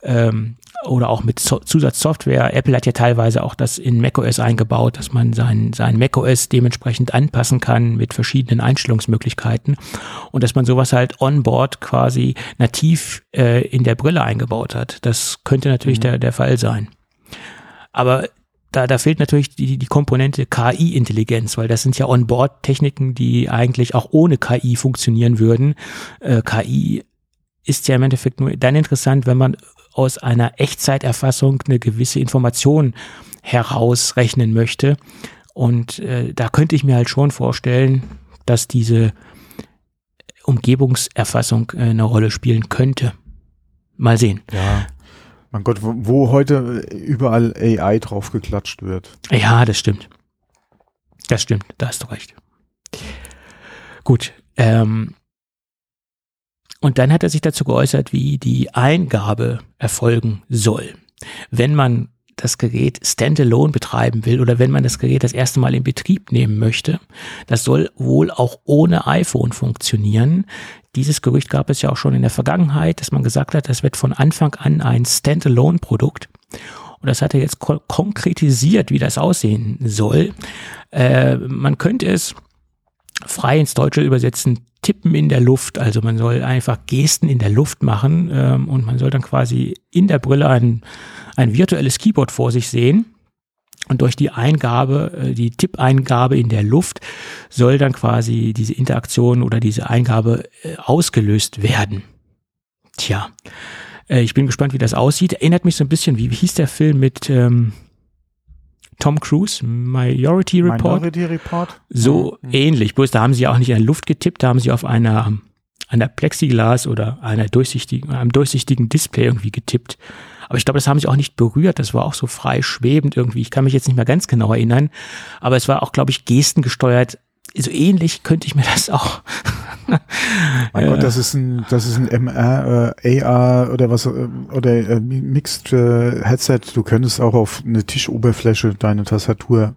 Ähm, oder auch mit Zusatzsoftware. Apple hat ja teilweise auch das in macOS eingebaut, dass man sein, sein macOS dementsprechend anpassen kann mit verschiedenen Einstellungsmöglichkeiten und dass man sowas halt onboard quasi nativ äh, in der Brille eingebaut hat. Das könnte natürlich mhm. der, der Fall sein. Aber da, da fehlt natürlich die, die Komponente KI-Intelligenz, weil das sind ja Onboard-Techniken, die eigentlich auch ohne KI funktionieren würden. Äh, KI ist ja im Endeffekt nur dann interessant, wenn man aus einer Echtzeiterfassung eine gewisse Information herausrechnen möchte. Und äh, da könnte ich mir halt schon vorstellen, dass diese Umgebungserfassung äh, eine Rolle spielen könnte. Mal sehen. Ja. Mein Gott, wo, wo heute überall AI drauf geklatscht wird. Ja, das stimmt. Das stimmt, da hast du recht. Gut, ähm, und dann hat er sich dazu geäußert, wie die Eingabe erfolgen soll. Wenn man das Gerät standalone betreiben will oder wenn man das Gerät das erste Mal in Betrieb nehmen möchte, das soll wohl auch ohne iPhone funktionieren. Dieses Gerücht gab es ja auch schon in der Vergangenheit, dass man gesagt hat, das wird von Anfang an ein Standalone-Produkt. Und das hat er jetzt konkretisiert, wie das aussehen soll. Äh, man könnte es frei ins Deutsche übersetzen, Tippen in der Luft. Also man soll einfach Gesten in der Luft machen ähm, und man soll dann quasi in der Brille ein, ein virtuelles Keyboard vor sich sehen. Und durch die Eingabe, äh, die Tippeingabe in der Luft soll dann quasi diese Interaktion oder diese Eingabe äh, ausgelöst werden. Tja, äh, ich bin gespannt, wie das aussieht. Erinnert mich so ein bisschen, wie, hieß der Film mit ähm, Tom Cruise, Minority Report. Minority Report. So mhm. ähnlich. Bloß da haben sie auch nicht in der Luft getippt, da haben sie auf einer, einer Plexiglas oder einer durchsichtigen, einem durchsichtigen Display irgendwie getippt. Aber ich glaube, das haben sie auch nicht berührt. Das war auch so frei schwebend irgendwie. Ich kann mich jetzt nicht mehr ganz genau erinnern. Aber es war auch, glaube ich, gestengesteuert. So ähnlich könnte ich mir das auch [laughs] mein Gott, das ist ein, das ist ein MR, äh, AR oder was, äh, oder äh, Mixed äh, Headset. Du könntest auch auf eine Tischoberfläche deine Tastatur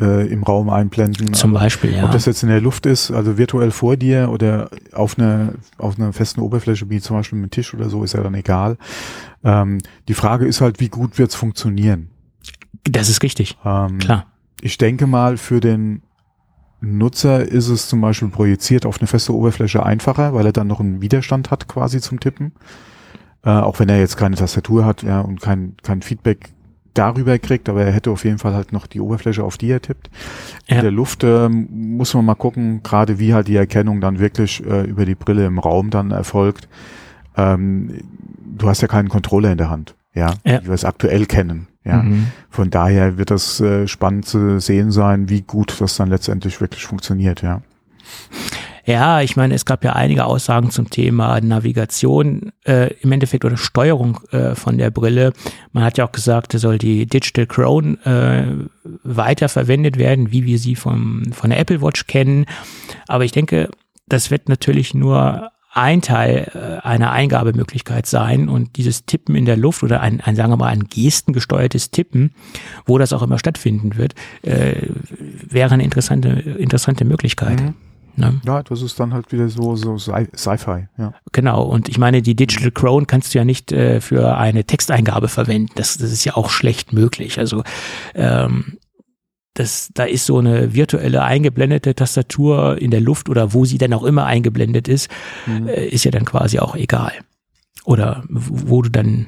äh, im Raum einblenden. Zum Beispiel, ja. Ob das jetzt in der Luft ist, also virtuell vor dir oder auf einer auf einer festen Oberfläche, wie zum Beispiel mit Tisch oder so, ist ja dann egal. Ähm, die Frage ist halt, wie gut wird's funktionieren? Das ist richtig. Ähm, Klar. Ich denke mal, für den Nutzer ist es zum Beispiel projiziert auf eine feste Oberfläche einfacher, weil er dann noch einen Widerstand hat quasi zum Tippen. Äh, auch wenn er jetzt keine Tastatur hat ja, und kein, kein Feedback darüber kriegt, aber er hätte auf jeden Fall halt noch die Oberfläche, auf die er tippt. Ja. In der Luft ähm, muss man mal gucken, gerade wie halt die Erkennung dann wirklich äh, über die Brille im Raum dann erfolgt. Ähm, du hast ja keinen Controller in der Hand, ja, Ja. wie wir es aktuell kennen. Ja. Mhm. Von daher wird das äh, spannend zu sehen sein, wie gut das dann letztendlich wirklich funktioniert, ja. Ja, ich meine, es gab ja einige Aussagen zum Thema Navigation äh, im Endeffekt oder Steuerung äh, von der Brille. Man hat ja auch gesagt, es soll die Digital Crown äh, weiter verwendet werden, wie wir sie vom, von der Apple Watch kennen. Aber ich denke, das wird natürlich nur ein Teil äh, einer Eingabemöglichkeit sein und dieses Tippen in der Luft oder ein, ein sagen wir mal, ein gestengesteuertes Tippen, wo das auch immer stattfinden wird, äh, wäre eine interessante, interessante Möglichkeit. Mhm. Ne? Ja, das ist dann halt wieder so, so Sci- Sci-Fi, ja. Genau, und ich meine, die Digital Crown kannst du ja nicht äh, für eine Texteingabe verwenden. Das, das ist ja auch schlecht möglich. Also ähm, das, da ist so eine virtuelle eingeblendete Tastatur in der Luft oder wo sie denn auch immer eingeblendet ist, Mhm. äh, ist ja dann quasi auch egal. Oder wo du dann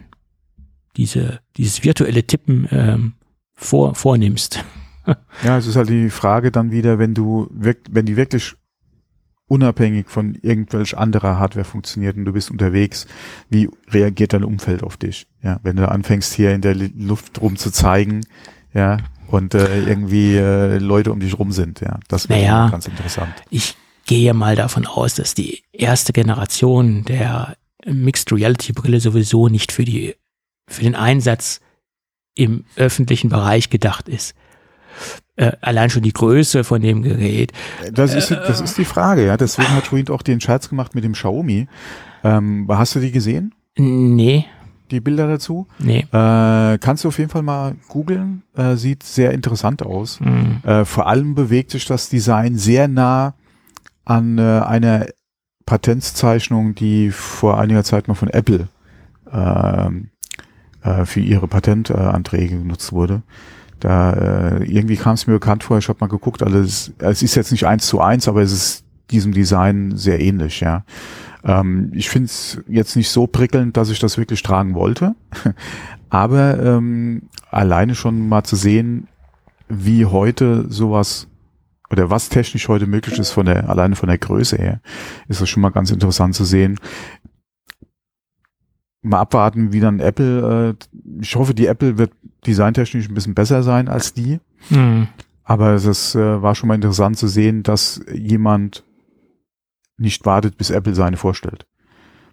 diese, dieses virtuelle Tippen ähm, vor, vornimmst. [laughs] Ja, es ist halt die Frage dann wieder, wenn du wenn die wirklich unabhängig von irgendwelch anderer Hardware funktioniert und du bist unterwegs, wie reagiert dein Umfeld auf dich? Ja, wenn du anfängst hier in der Luft rum zu zeigen, ja, und äh, irgendwie äh, Leute um dich rum sind, ja, das wäre Naja. ganz interessant. Ich gehe mal davon aus, dass die erste Generation der Mixed Reality Brille sowieso nicht für die, für den Einsatz im öffentlichen Bereich gedacht ist. Äh, allein schon die Größe von dem Gerät. Das ist, das ist die Frage, ja. Deswegen hat Ruin auch den Scherz gemacht mit dem Xiaomi. Ähm, hast du die gesehen? Nee, Die Bilder dazu? nee. Äh, kannst du auf jeden Fall mal googeln. Äh, sieht sehr interessant aus. Hm. Äh, vor allem bewegt sich das Design sehr nah an äh, einer Patentszeichnung, die vor einiger Zeit mal von Apple ähm, äh, für ihre Patentanträge genutzt wurde. Da äh, irgendwie kam es mir bekannt vor, ich habe mal geguckt, also es, es ist jetzt nicht eins zu eins, aber es ist diesem Design sehr ähnlich, ja. Ähm, ich finde es jetzt nicht so prickelnd, dass ich das wirklich tragen wollte, [laughs] aber ähm, alleine schon mal zu sehen, wie heute sowas oder was technisch heute möglich ist von der alleine von der Größe her, ist das schon mal ganz interessant zu sehen. Mal abwarten, wie dann Apple. Äh, ich hoffe, die Apple wird designtechnisch ein bisschen besser sein als die. Hm. Aber es äh, war schon mal interessant zu sehen, dass jemand nicht wartet, bis Apple seine vorstellt.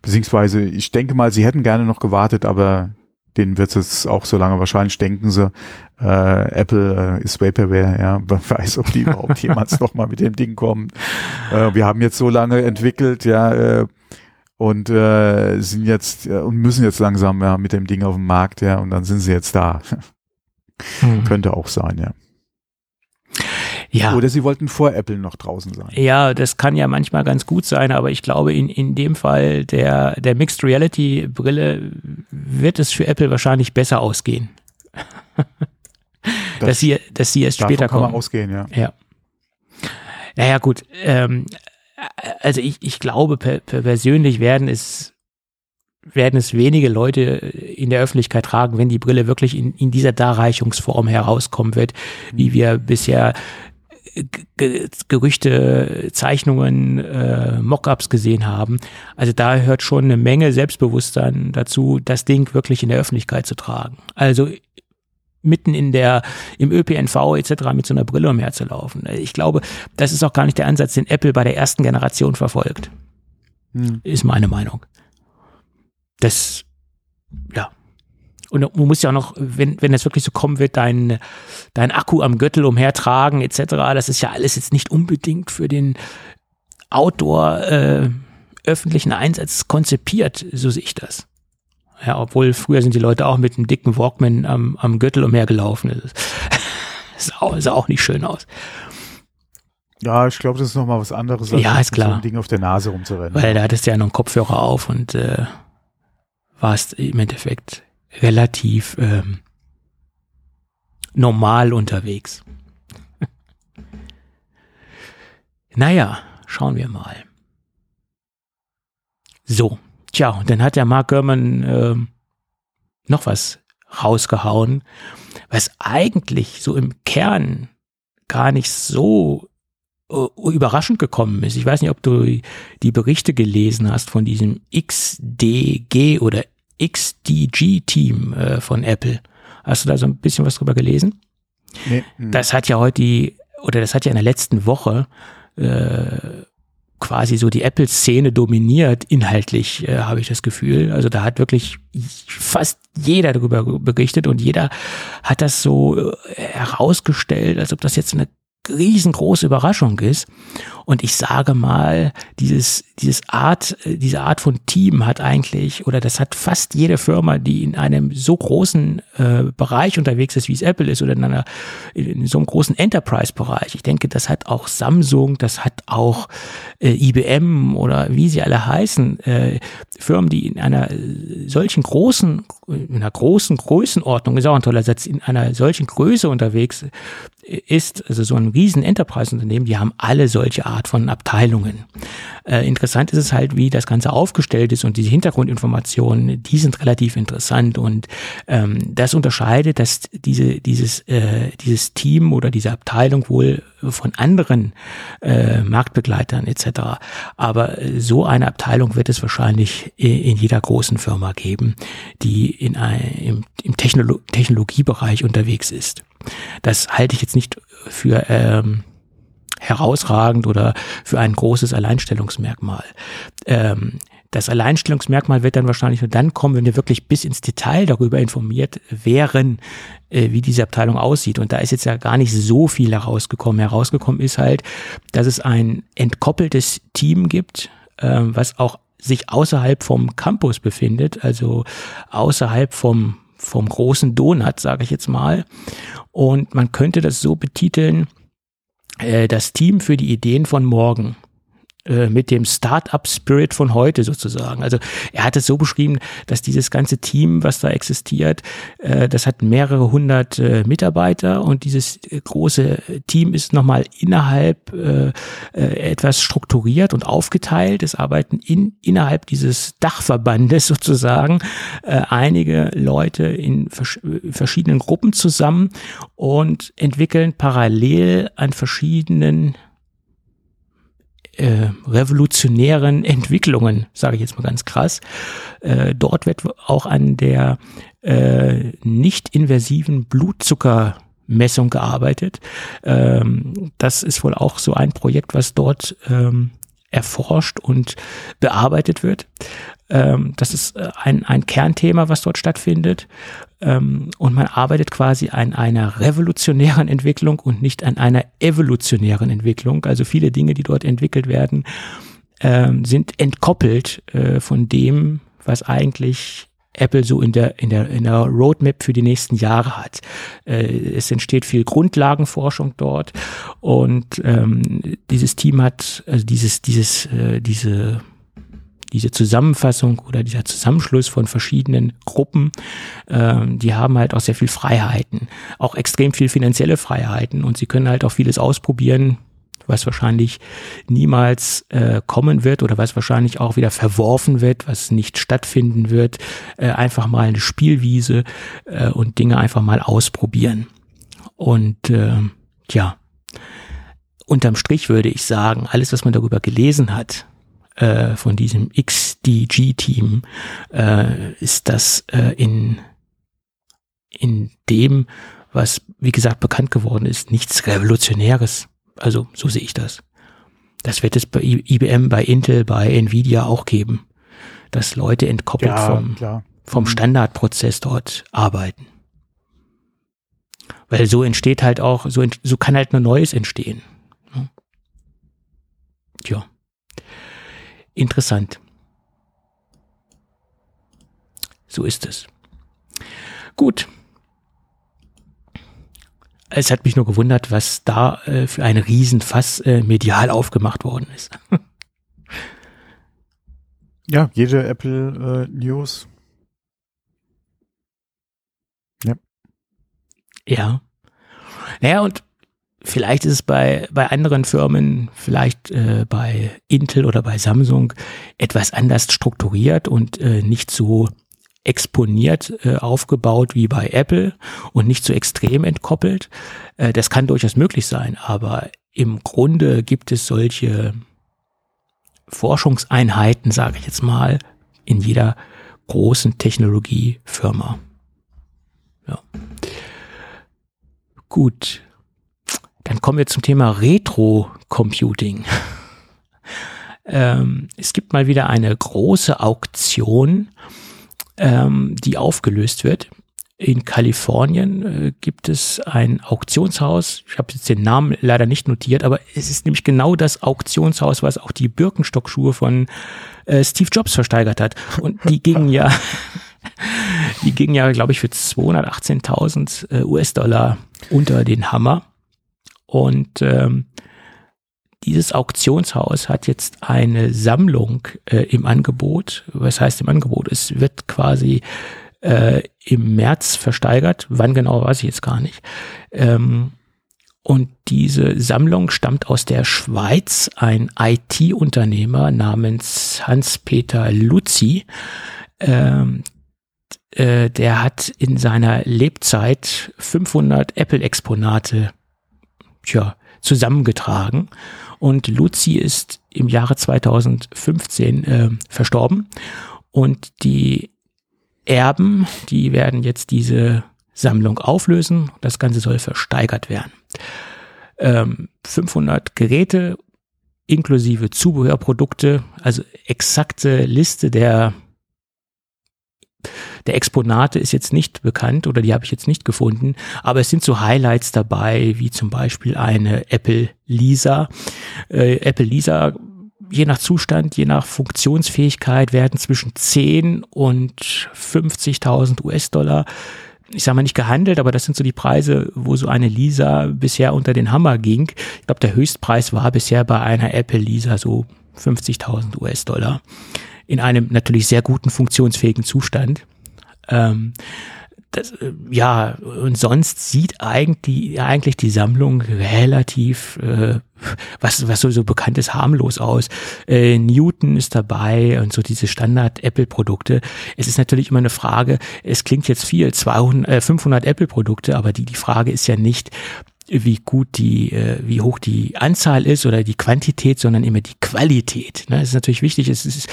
Beziehungsweise, ich denke mal, sie hätten gerne noch gewartet, aber denen wird es jetzt auch so lange wahrscheinlich, denken sie, äh, Apple äh, ist Vaporware, ja, [laughs] wer weiß, ob die überhaupt jemals noch mal mit dem Ding kommen. Äh, wir haben jetzt so lange entwickelt, ja, äh, und äh, sind jetzt äh, und müssen jetzt langsam ja, mit dem Ding auf dem Markt, ja, und dann sind sie jetzt da. Hm. Könnte auch sein, ja. Ja. Oder sie wollten vor Apple noch draußen sein. Ja, das kann ja manchmal ganz gut sein, aber ich glaube, in, in dem Fall der, der Mixed Reality Brille wird es für Apple wahrscheinlich besser ausgehen. [laughs] dass sie, dass sie erst später kann man kommen. ausgehen, ja. Ja. Naja, gut. Ähm, also ich, ich glaube, per, per persönlich werden es, werden es wenige Leute in der Öffentlichkeit tragen, wenn die Brille wirklich in, in dieser Darreichungsform herauskommen wird, wie wir bisher Ge- Gerüchte, Zeichnungen, äh, Mockups gesehen haben. Also da hört schon eine Menge Selbstbewusstsein dazu, das Ding wirklich in der Öffentlichkeit zu tragen. Also mitten in der, im ÖPNV etc. mit so einer Brille umherzulaufen. Ich glaube, das ist auch gar nicht der Ansatz, den Apple bei der ersten Generation verfolgt. Hm. Ist meine Meinung. Das, ja. Und du musst ja auch noch, wenn, wenn es wirklich so kommen wird, dein, dein Akku am Gürtel umhertragen etc., das ist ja alles jetzt nicht unbedingt für den Outdoor äh, öffentlichen Einsatz konzipiert, so sehe ich das. Ja, obwohl früher sind die Leute auch mit einem dicken Walkman am, am Gürtel umhergelaufen. Das [laughs] sah auch, sah auch nicht schön aus. Ja, ich glaube, das ist nochmal was anderes, als ja, ist klar. so ein Ding auf der Nase rumzurennen. Weil da hattest du ja noch einen Kopfhörer auf und äh, warst im Endeffekt relativ ähm, normal unterwegs. [laughs] naja, schauen wir mal. So, tja, und dann hat der Mark Gurman äh, noch was rausgehauen, was eigentlich so im Kern gar nicht so uh, überraschend gekommen ist. Ich weiß nicht, ob du die Berichte gelesen hast von diesem XDG oder XDG-Team äh, von Apple. Hast du da so ein bisschen was drüber gelesen? Nee. Hm. Das hat ja heute die, oder das hat ja in der letzten Woche äh, quasi so die Apple-Szene dominiert, inhaltlich, äh, habe ich das Gefühl. Also da hat wirklich fast jeder darüber berichtet und jeder hat das so äh, herausgestellt, als ob das jetzt eine riesengroße Überraschung ist. Und ich sage mal, dieses, dieses Art, diese Art von Team hat eigentlich, oder das hat fast jede Firma, die in einem so großen äh, Bereich unterwegs ist, wie es Apple ist, oder in einer, in so einem großen Enterprise-Bereich. Ich denke, das hat auch Samsung, das hat auch äh, IBM oder wie sie alle heißen, äh, Firmen, die in einer solchen großen, in einer großen Größenordnung, ist auch ein toller Satz, in einer solchen Größe unterwegs ist, also so ein riesen Enterprise-Unternehmen, die haben alle solche Art von Abteilungen. Äh, interessant ist es halt, wie das Ganze aufgestellt ist und diese Hintergrundinformationen, die sind relativ interessant und ähm, das unterscheidet, dass diese, dieses, äh, dieses Team oder diese Abteilung wohl von anderen äh, Marktbegleitern etc. Aber so eine Abteilung wird es wahrscheinlich in jeder großen Firma geben, die in ein, im, im Technolo Technologiebereich unterwegs ist. Das halte ich jetzt nicht für ähm, herausragend oder für ein großes Alleinstellungsmerkmal. Ähm, das Alleinstellungsmerkmal wird dann wahrscheinlich nur dann kommen, wenn wir wirklich bis ins Detail darüber informiert wären, äh, wie diese Abteilung aussieht. Und da ist jetzt ja gar nicht so viel herausgekommen. Herausgekommen ist halt, dass es ein entkoppeltes Team gibt, äh, was auch sich außerhalb vom Campus befindet, also außerhalb vom vom großen Donut, sage ich jetzt mal. Und man könnte das so betiteln, äh, das Team für die Ideen von morgen. Äh, mit dem Start-up-Spirit von heute sozusagen. Also er hat es so beschrieben, dass dieses ganze Team, was da existiert, äh, das hat mehrere hundert äh, Mitarbeiter und dieses große Team ist nochmal innerhalb etwas strukturiert und aufgeteilt. Es arbeiten in, innerhalb dieses Dachverbandes [laughs] sozusagen einige Leute in verschiedenen Gruppen zusammen und entwickeln parallel an verschiedenen äh, revolutionären Entwicklungen, sage ich jetzt mal ganz krass. Äh, dort wird auch an der äh, nicht invasiven Blutzuckermessung gearbeitet. Ähm, das ist wohl auch so ein Projekt, was dort ähm, erforscht und bearbeitet wird. Ähm, das ist äh, ein, ein Kernthema, was dort stattfindet. Ähm, und man arbeitet quasi an einer revolutionären Entwicklung und nicht an einer evolutionären Entwicklung. Also viele Dinge, die dort entwickelt werden, ähm, sind entkoppelt äh, von dem, was eigentlich Apple so in der, in der, in der Roadmap für die nächsten Jahre hat. Äh, es entsteht viel Grundlagenforschung dort und ähm, dieses Team hat, also dieses, dieses, äh, diese diese Zusammenfassung oder dieser Zusammenschluss von verschiedenen Gruppen, ähm, die haben halt auch sehr viel Freiheiten, auch extrem viel finanzielle Freiheiten und sie können halt auch vieles ausprobieren, was wahrscheinlich niemals äh, kommen wird oder was wahrscheinlich auch wieder verworfen wird, was nicht stattfinden wird, äh, einfach mal eine Spielwiese äh, und Dinge einfach mal ausprobieren. Und äh, ja, unterm Strich würde ich sagen, alles, was man darüber gelesen hat, äh, von diesem XDG-Team äh, ist das äh, in, in dem, was, wie gesagt, bekannt geworden ist, nichts Revolutionäres. Also so sehe ich das. Das wird es bei IBM, bei Intel, bei Nvidia auch geben, dass Leute entkoppelt ja, vom, vom mhm. Standardprozess dort arbeiten. Weil so entsteht halt auch, so, so kann halt nur Neues entstehen. Tja. Interessant. So ist es. Gut. Es hat mich nur gewundert, was da äh, für ein Riesenfass äh, medial aufgemacht worden ist. [laughs] ja, jede Apple äh, News. Ja. Ja. Naja, und vielleicht ist es bei, bei anderen Firmen, vielleicht äh, bei Intel oder bei Samsung etwas anders strukturiert und äh, nicht so exponiert äh, aufgebaut wie bei Apple und nicht so extrem entkoppelt. Äh, das kann durchaus möglich sein, aber im Grunde gibt es solche Forschungseinheiten, sage ich jetzt mal, in jeder großen Technologiefirma. Ja. Gut. Dann kommen wir zum Thema Retro-Computing. [laughs] ähm, es gibt mal wieder eine große Auktion ähm, die aufgelöst wird. In Kalifornien äh, gibt es ein Auktionshaus. Ich habe jetzt den Namen leider nicht notiert, aber es ist nämlich genau das Auktionshaus, was auch die Birkenstock-Schuhe von äh, Steve Jobs versteigert hat. Und die [laughs] gingen ja, die gingen ja, glaube ich, für 218.000 äh, US-Dollar unter den Hammer. Und ähm, dieses Auktionshaus hat jetzt eine Sammlung äh, im Angebot. Was heißt im Angebot? Es wird quasi äh, im März versteigert. Wann genau, weiß ich jetzt gar nicht. Ähm, und diese Sammlung stammt aus der Schweiz. Ein IT-Unternehmer namens Hans-Peter Luzi, ähm, äh, der hat in seiner Lebzeit 500 Apple-Exponate tja, zusammengetragen und Luzi ist im Jahre 2015 äh, verstorben. Und die Erben, die werden jetzt diese Sammlung auflösen. Das Ganze soll versteigert werden. Ähm, 500 Geräte inklusive Zubehörprodukte, also exakte Liste der der Exponate ist jetzt nicht bekannt oder die habe ich jetzt nicht gefunden, aber es sind so Highlights dabei, wie zum Beispiel eine Apple Lisa. Äh, Apple Lisa je nach Zustand, je nach Funktionsfähigkeit werden zwischen 10 und 50.000 US-Dollar, ich sage mal nicht gehandelt, aber das sind so die Preise, wo so eine Lisa bisher unter den Hammer ging. Ich glaube, der Höchstpreis war bisher bei einer Apple Lisa so 50.000 US-Dollar in einem natürlich sehr guten funktionsfähigen Zustand. Ähm, das, äh, ja, und sonst sieht eigentlich, eigentlich die Sammlung relativ, äh, was, was so, so bekannt ist, harmlos aus. Äh, Newton ist dabei und so diese Standard-Apple-Produkte. Es ist natürlich immer eine Frage, es klingt jetzt viel, 200, äh, 500 Apple-Produkte, aber die, die Frage ist ja nicht, wie gut die, äh, wie hoch die Anzahl ist oder die Quantität, sondern immer die Qualität. Ne? Das ist natürlich wichtig. Es ist,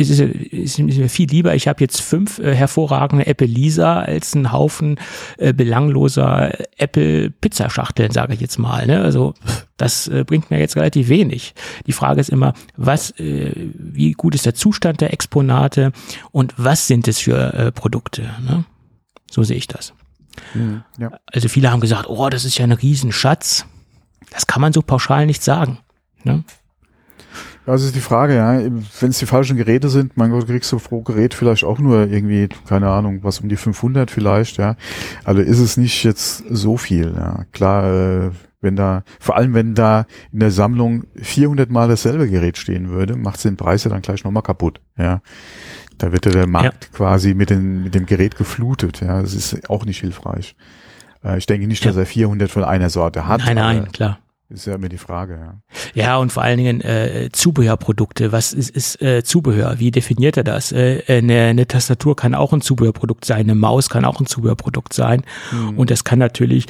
es ist, es ist mir viel lieber. Ich habe jetzt fünf äh, hervorragende Apple Lisa als einen Haufen äh, belangloser Apple Pizzaschachteln, sage ich jetzt mal. Ne? Also das äh, bringt mir jetzt relativ wenig. Die Frage ist immer, was, äh, wie gut ist der Zustand der Exponate und was sind es für äh, Produkte? Ne? So sehe ich das. Mhm, ja. Also viele haben gesagt, oh, das ist ja ein Riesenschatz. Das kann man so pauschal nicht sagen. Ne? Ja, das ist die Frage, ja. Wenn es die falschen Geräte sind, mein Gott, kriegst du pro Gerät vielleicht auch nur irgendwie, keine Ahnung, was um die 500 vielleicht, ja. Also ist es nicht jetzt so viel, ja. Klar, äh, wenn da, vor allem wenn da in der Sammlung 400 mal dasselbe Gerät stehen würde, macht den Preis ja dann gleich nochmal kaputt, ja. Da wird ja der Markt ja. quasi mit, den, mit dem Gerät geflutet. Ja, das ist auch nicht hilfreich. Äh, ich denke nicht, dass er 400 von einer Sorte hat. Nein, nein, klar. Ist ja immer die Frage, ja. Ja, und vor allen Dingen äh, Zubehörprodukte. Was ist, ist äh, Zubehör? Wie definiert er das? Äh, eine, eine Tastatur kann auch ein Zubehörprodukt sein, eine Maus kann auch ein Zubehörprodukt sein. Mhm. Und das kann natürlich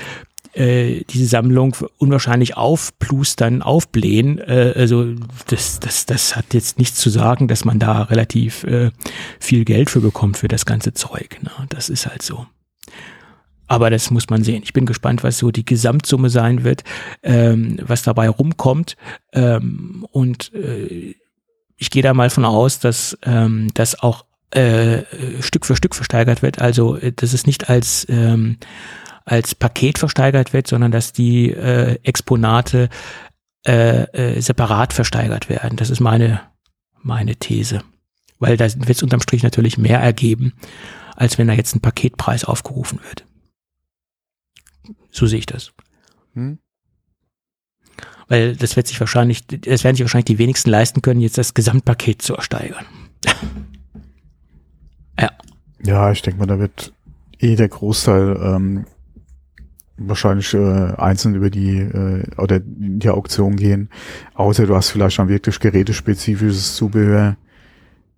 äh, diese Sammlung unwahrscheinlich aufplustern, aufblähen. Äh, also das, das, das hat jetzt nichts zu sagen, dass man da relativ äh, viel Geld für bekommt für das ganze Zeug. Ne? Das ist halt so. Aber das muss man sehen. Ich bin gespannt, was so die Gesamtsumme sein wird, ähm, was dabei rumkommt. Ähm, und äh, ich gehe da mal von aus, dass ähm, das auch äh, Stück für Stück versteigert wird. Also, äh, dass es nicht als ähm, als Paket versteigert wird, sondern dass die äh, Exponate äh, äh, separat versteigert werden. Das ist meine, meine These. Weil da wird es unterm Strich natürlich mehr ergeben, als wenn da jetzt ein Paketpreis aufgerufen wird. So sehe ich das. Hm? Weil das wird sich wahrscheinlich, das werden sich wahrscheinlich die wenigsten leisten können, jetzt das Gesamtpaket zu ersteigern. [laughs] ja. Ja, ich denke mal, da wird eh der Großteil ähm, wahrscheinlich äh, einzeln über die äh, oder in die Auktion gehen. Außer du hast vielleicht dann wirklich gerätespezifisches Zubehör,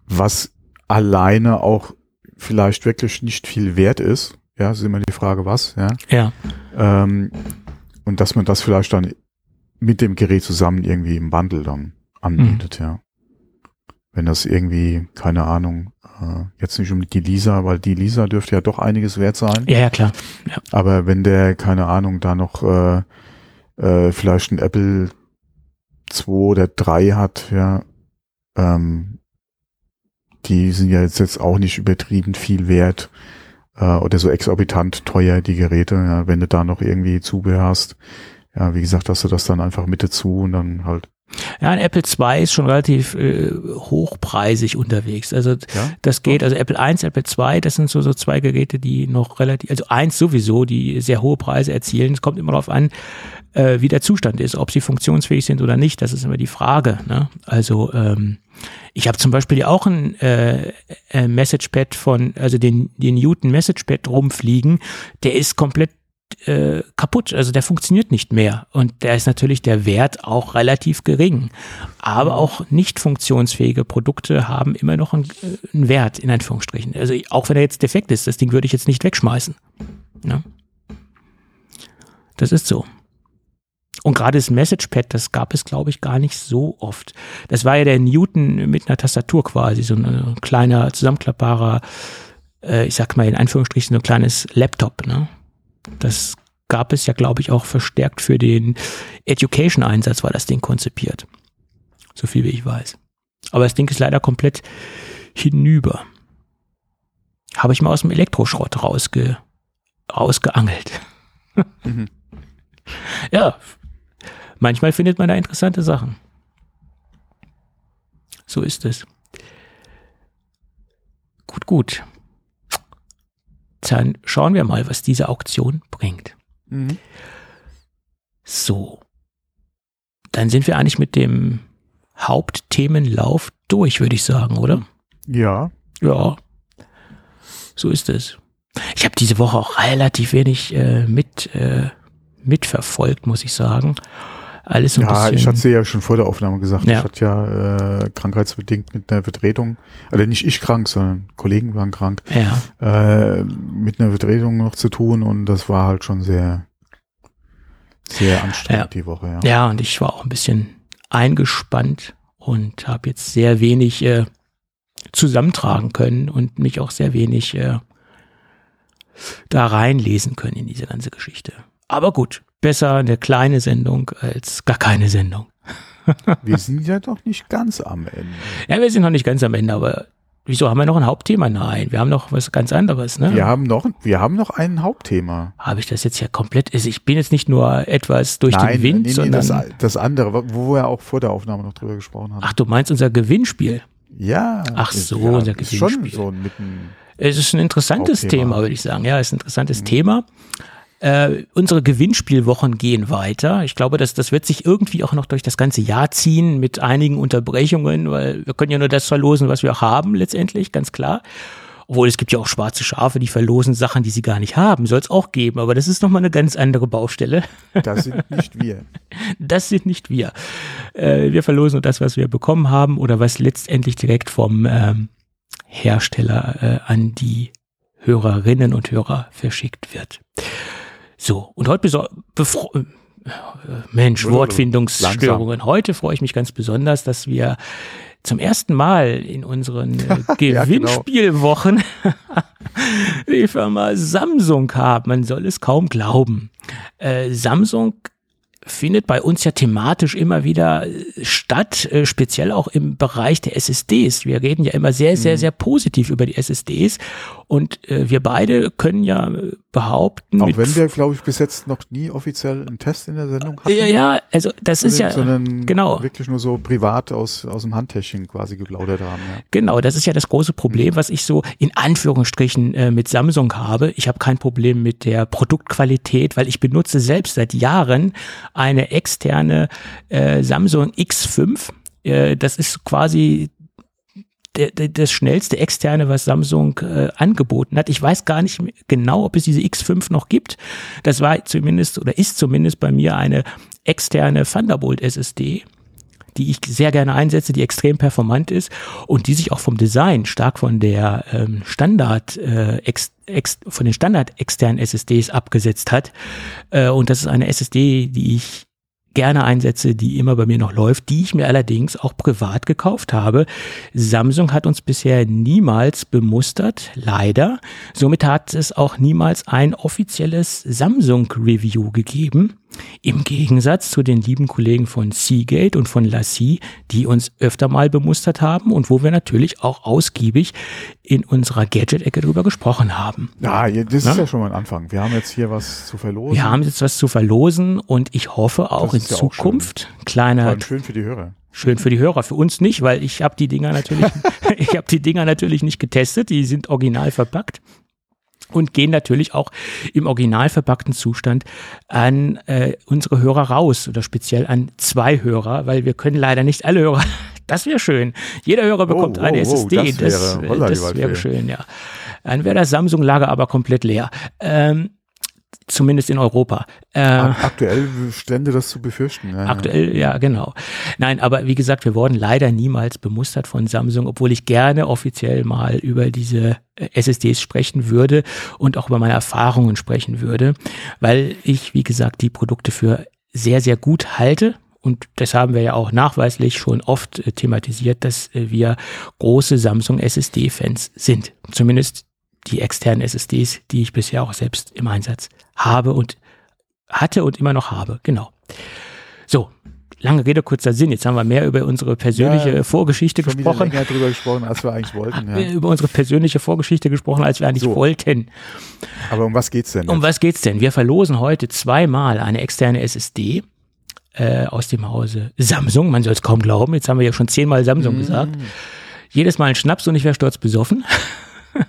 was alleine auch vielleicht wirklich nicht viel wert ist. Ja, ist immer die Frage, was, ja. Ja. Ähm, und dass man das vielleicht dann mit dem Gerät zusammen irgendwie im Bundle dann anbietet, mhm. ja. Wenn das irgendwie, keine Ahnung, äh, jetzt nicht um die Lisa, weil die Lisa dürfte ja doch einiges wert sein. Ja, ja, klar. Ja. Aber wenn der, keine Ahnung, da noch äh, äh, vielleicht ein Apple 2 oder 3 hat, ja, ähm, die sind ja jetzt, jetzt auch nicht übertrieben viel wert äh, oder so exorbitant teuer, die Geräte. Ja, wenn du da noch irgendwie Zubehör hast, ja, wie gesagt, hast du das dann einfach mit dazu und dann halt ja, ein Apple II ist schon relativ äh, hochpreisig unterwegs. Also ja? das geht, also Apple I, Apple II, das sind so, so zwei Geräte, die noch relativ, also eins sowieso, die sehr hohe Preise erzielen. Es kommt immer darauf an, äh, wie der Zustand ist, ob sie funktionsfähig sind oder nicht. Das ist immer die Frage. Ne? Also ähm, ich habe zum Beispiel ja auch ein äh, äh, Messagepad von, also den, den Newton Messagepad rumfliegen, der ist komplett äh, kaputt. Also der funktioniert nicht mehr. Und da ist natürlich der Wert auch relativ gering. Aber auch nicht funktionsfähige Produkte haben immer noch einen, äh, einen Wert, in Anführungsstrichen. Also auch wenn er jetzt defekt ist, das Ding würde ich jetzt nicht wegschmeißen. Ja? Das ist so. Und gerade das Messagepad, das gab es, glaube ich, gar nicht so oft. Das war ja der Newton mit einer Tastatur quasi, so ein kleiner, zusammenklappbarer, äh, ich sag mal in Anführungsstrichen, so ein kleines Laptop, ne? Das gab es ja, glaube ich, auch verstärkt für den Education-Einsatz war das Ding konzipiert. So viel wie ich weiß. Aber das Ding ist leider komplett hinüber. Habe ich mal aus dem Elektroschrott rausge, rausgeangelt. Mhm. [laughs] Ja, manchmal findet man da interessante Sachen. So ist es. Gut, gut dann schauen wir mal, was diese Auktion bringt. Mhm. So. Dann sind wir eigentlich mit dem Hauptthemenlauf durch, würde ich sagen, oder? Ja. Ja. So ist es. Ich habe diese Woche auch relativ wenig äh, mit, äh, mitverfolgt, muss ich sagen alles ein ja, bisschen. ich hatte sie ja schon vor der Aufnahme gesagt. Ja. Ich hatte ja äh, krankheitsbedingt mit einer Vertretung, also nicht ich krank, sondern Kollegen waren krank, ja. äh, mit einer Vertretung noch zu tun und das war halt schon sehr, sehr anstrengend ja. die Woche. Ja. ja, und ich war auch ein bisschen eingespannt und habe jetzt sehr wenig äh, zusammentragen können und mich auch sehr wenig äh, da reinlesen können in diese ganze Geschichte. Aber gut, besser eine kleine Sendung als gar keine Sendung. [laughs] wir sind ja doch nicht ganz am Ende. Ja, wir sind noch nicht ganz am Ende, aber wieso haben wir noch ein Hauptthema? Nein, wir haben noch was ganz anderes, ne? Wir haben noch, wir haben noch ein Hauptthema. Habe ich das jetzt ja komplett, also ich bin jetzt nicht nur etwas durch Nein, den Wind, nee, nee, sondern. Das, das andere, wo wir auch vor der Aufnahme noch drüber gesprochen haben. Ach, du meinst unser Gewinnspiel? Ja. Ach so, ja, unser Gewinnspiel. Schon so mitten es ist ein interessantes Thema, würde ich sagen. Ja, es ist ein interessantes mhm. Thema. Äh, unsere Gewinnspielwochen gehen weiter. Ich glaube, dass das wird sich irgendwie auch noch durch das ganze Jahr ziehen mit einigen Unterbrechungen, weil wir können ja nur das verlosen, was wir auch haben letztendlich, ganz klar. Obwohl es gibt ja auch schwarze Schafe, die verlosen Sachen, die sie gar nicht haben. Soll es auch geben, aber das ist nochmal eine ganz andere Baustelle. Das sind nicht wir. [laughs] Das sind nicht wir. Äh, wir verlosen nur das, was wir bekommen haben oder was letztendlich direkt vom ähm, Hersteller äh, an die Hörerinnen und Hörer verschickt wird. So, und heute äh, Mensch, Wortfindungsstörungen. Heute freue ich mich ganz besonders, dass wir zum ersten Mal in unseren äh, [laughs] Gewinnspielwochen [laughs] die Firma Samsung haben. Man soll es kaum glauben. Äh, Samsung findet bei uns ja thematisch immer wieder äh, statt, äh, speziell auch im Bereich der SSDs. Wir reden ja immer sehr, sehr, mhm. sehr positiv über die SSDs und äh, wir beide können ja behaupten. Auch wenn wir, glaube ich, bis jetzt noch nie offiziell einen Test in der Sendung hatten. Ja, ja, also das ist ja sondern genau wirklich nur so privat aus aus dem Handtäschchen quasi geplaudert haben. Ja. Genau, das ist ja das große Problem, was ich so in Anführungsstrichen äh, mit Samsung habe. Ich habe kein Problem mit der Produktqualität, weil ich benutze selbst seit Jahren eine externe äh, Samsung X5. Äh, das ist quasi der, der, das schnellste externe, was Samsung äh, angeboten hat. Ich weiß gar nicht genau, ob es diese X5 noch gibt. Das war zumindest oder ist zumindest bei mir eine externe Thunderbolt SSD die ich sehr gerne einsetze, die extrem performant ist und die sich auch vom Design stark von der ähm, Standard äh, ex, ex, von den Standard externen SSDs abgesetzt hat. Äh, und das ist eine SSD, die ich gerne einsetze, die immer bei mir noch läuft, die ich mir allerdings auch privat gekauft habe. Samsung hat uns bisher niemals bemustert, leider. Somit hat es auch niemals ein offizielles Samsung Review gegeben. Im Gegensatz zu den lieben Kollegen von Seagate und von Lassie, die uns öfter mal bemustert haben und wo wir natürlich auch ausgiebig in unserer Gadget-Ecke drüber gesprochen haben. Ja, das ist ja? ja schon mal ein Anfang. Wir haben jetzt hier was zu verlosen. Wir haben jetzt was zu verlosen und ich hoffe auch in ja Zukunft auch kleiner. Schön für die Hörer. Schön für die Hörer, für uns nicht, weil ich habe die Dinger natürlich, [laughs] [laughs] ich habe die Dinger natürlich nicht getestet. Die sind original verpackt und gehen natürlich auch im original verpackten Zustand an äh, unsere Hörer raus oder speziell an zwei Hörer, weil wir können leider nicht alle Hörer. [laughs] Das wäre schön. Jeder Hörer bekommt oh, oh, eine SSD. Oh, das wäre, Holla, das wäre schön, ja. Dann wäre das Samsung-Lager aber komplett leer. Ähm, zumindest in Europa. Äh, aktuell stände das zu befürchten. Ja, aktuell, ja. ja, genau. Nein, aber wie gesagt, wir wurden leider niemals bemustert von Samsung, obwohl ich gerne offiziell mal über diese äh, SSDs sprechen würde und auch über meine Erfahrungen sprechen würde, weil ich, wie gesagt, die Produkte für sehr, sehr gut halte. Und das haben wir ja auch nachweislich schon oft äh, thematisiert, dass äh, wir große Samsung SSD-Fans sind. Zumindest die externen SSDs, die ich bisher auch selbst im Einsatz habe und hatte und immer noch habe. Genau. So, lange Rede, kurzer Sinn. Jetzt haben wir mehr über unsere persönliche ja, Vorgeschichte gesprochen. Länger drüber gesprochen, als wir eigentlich wollten. Ja. [laughs] Über unsere persönliche Vorgeschichte gesprochen, als wir eigentlich so. wollten. Aber um was geht's denn? Jetzt? Um was geht's denn? Wir verlosen heute zweimal eine externe SSD äh, aus dem Hause Samsung. Man soll es kaum glauben. Jetzt haben wir ja schon zehnmal Samsung mm. gesagt. Jedes Mal ein Schnaps und ich wäre stolz besoffen. [laughs]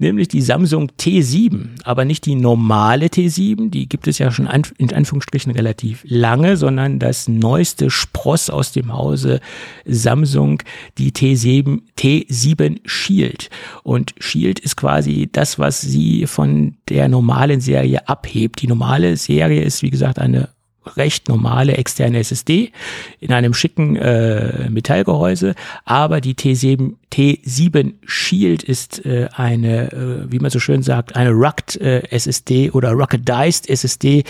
nämlich die Samsung T7, aber nicht die normale T7, die gibt es ja schon in Anführungsstrichen relativ lange, sondern das neueste Spross aus dem Hause Samsung, die T7, T7 Shield. Und Shield ist quasi das, was sie von der normalen Serie abhebt. Die normale Serie ist, wie gesagt, eine recht normale externe SSD in einem schicken äh, Metallgehäuse, aber die T7, T7 Shield ist äh, eine, äh, wie man so schön sagt, eine Rugged äh, SSD oder Ruggedized SSD,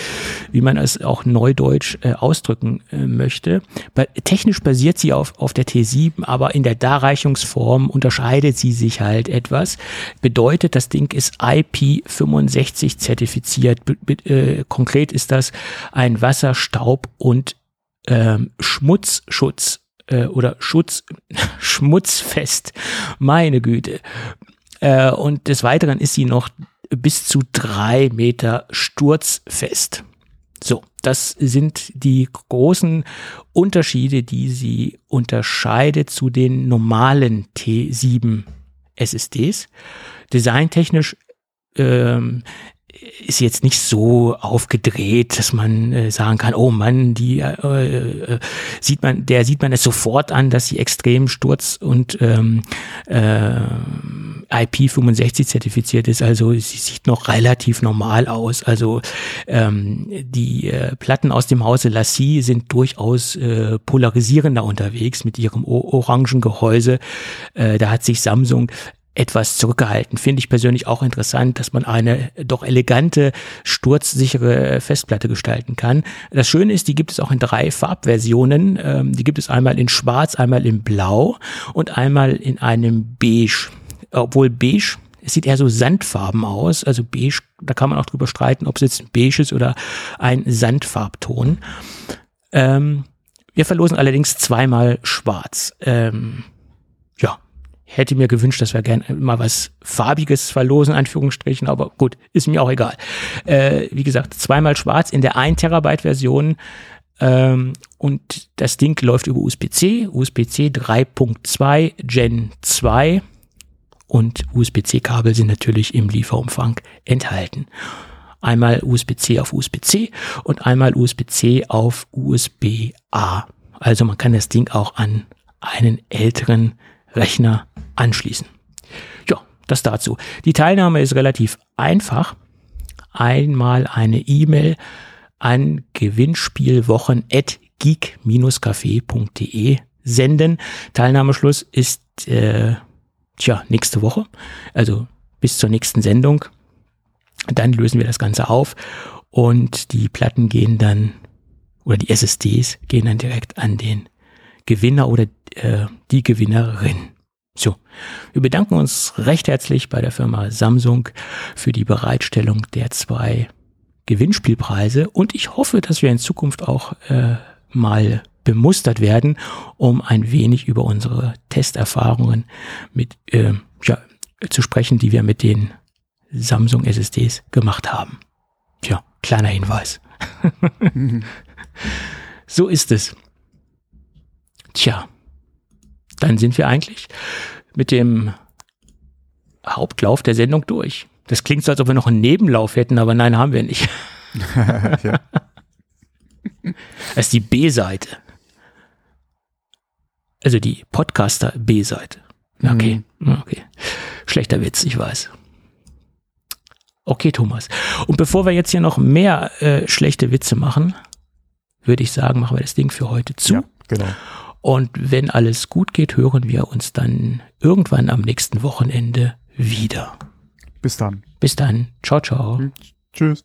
wie man es auch neudeutsch äh, ausdrücken äh, möchte. Ba technisch basiert sie auf, auf der T7, aber in der Darreichungsform unterscheidet sie sich halt etwas. Bedeutet, das Ding ist IP65 zertifiziert. Be äh, konkret ist das ein Wasser Wasser, Staub und ähm, Schmutzschutz äh, oder Schutz, [laughs] schmutzfest. Meine Güte. Äh, und des Weiteren ist sie noch bis zu drei Meter sturzfest. So, das sind die großen Unterschiede, die sie unterscheidet zu den normalen T7 SSDs. Designtechnisch ähm, ist jetzt nicht so aufgedreht, dass man äh, sagen kann, oh Mann, die äh, äh, sieht man, der sieht man es sofort an, dass sie extrem sturz und ähm, äh, IP65 zertifiziert ist. Also sie sieht noch relativ normal aus. Also ähm, die äh, Platten aus dem Hause Lassie sind durchaus äh, polarisierender unterwegs mit ihrem orangen Gehäuse. Äh, da hat sich Samsung etwas zurückgehalten. Finde ich persönlich auch interessant, dass man eine doch elegante, sturzsichere Festplatte gestalten kann. Das Schöne ist, die gibt es auch in drei Farbversionen. Ähm, die gibt es einmal in Schwarz, einmal in Blau und einmal in einem Beige. Obwohl Beige Es sieht eher so sandfarben aus, also beige, da kann man auch drüber streiten, ob es jetzt ein beige ist oder ein Sandfarbton. Ähm, wir verlosen allerdings zweimal schwarz. Ähm, hätte mir gewünscht, dass wir gerne mal was farbiges verlosen, Anführungsstrichen, aber gut, ist mir auch egal. Äh, wie gesagt, zweimal schwarz in der 1 Terabyte Version ähm, und das Ding läuft über USB-C, USB-C 3.2 Gen 2 und USB-C-Kabel sind natürlich im Lieferumfang enthalten. Einmal USB-C auf USB-C und einmal USB-C auf USB-A. Also man kann das Ding auch an einen älteren Rechner anschließen. Ja, das dazu. Die Teilnahme ist relativ einfach. Einmal eine E-Mail an gewinnspielwochen.geek-café.de senden. Teilnahmeschluss ist äh, tja, nächste Woche, also bis zur nächsten Sendung. Dann lösen wir das Ganze auf und die Platten gehen dann, oder die SSDs gehen dann direkt an den Gewinner oder äh, die Gewinnerin. So, wir bedanken uns recht herzlich bei der Firma Samsung für die Bereitstellung der zwei Gewinnspielpreise und ich hoffe, dass wir in Zukunft auch äh, mal bemustert werden, um ein wenig über unsere Testerfahrungen mit äh, ja, zu sprechen, die wir mit den Samsung SSDs gemacht haben. Tja, kleiner Hinweis. [laughs] so ist es. Tja, dann sind wir eigentlich mit dem Hauptlauf der Sendung durch. Das klingt so, als ob wir noch einen Nebenlauf hätten, aber nein, haben wir nicht. [laughs] ja. [laughs] Das ist die B-Seite. Also die Podcaster B-Seite. Okay, mhm. okay. Schlechter Witz, ich weiß. Okay, Thomas. Und bevor wir jetzt hier noch mehr äh, schlechte Witze machen, würde ich sagen, machen wir das Ding für heute zu. Ja, genau. Und wenn alles gut geht, hören wir uns dann irgendwann am nächsten Wochenende wieder. Bis dann. Bis dann. Ciao, ciao. Tschüss.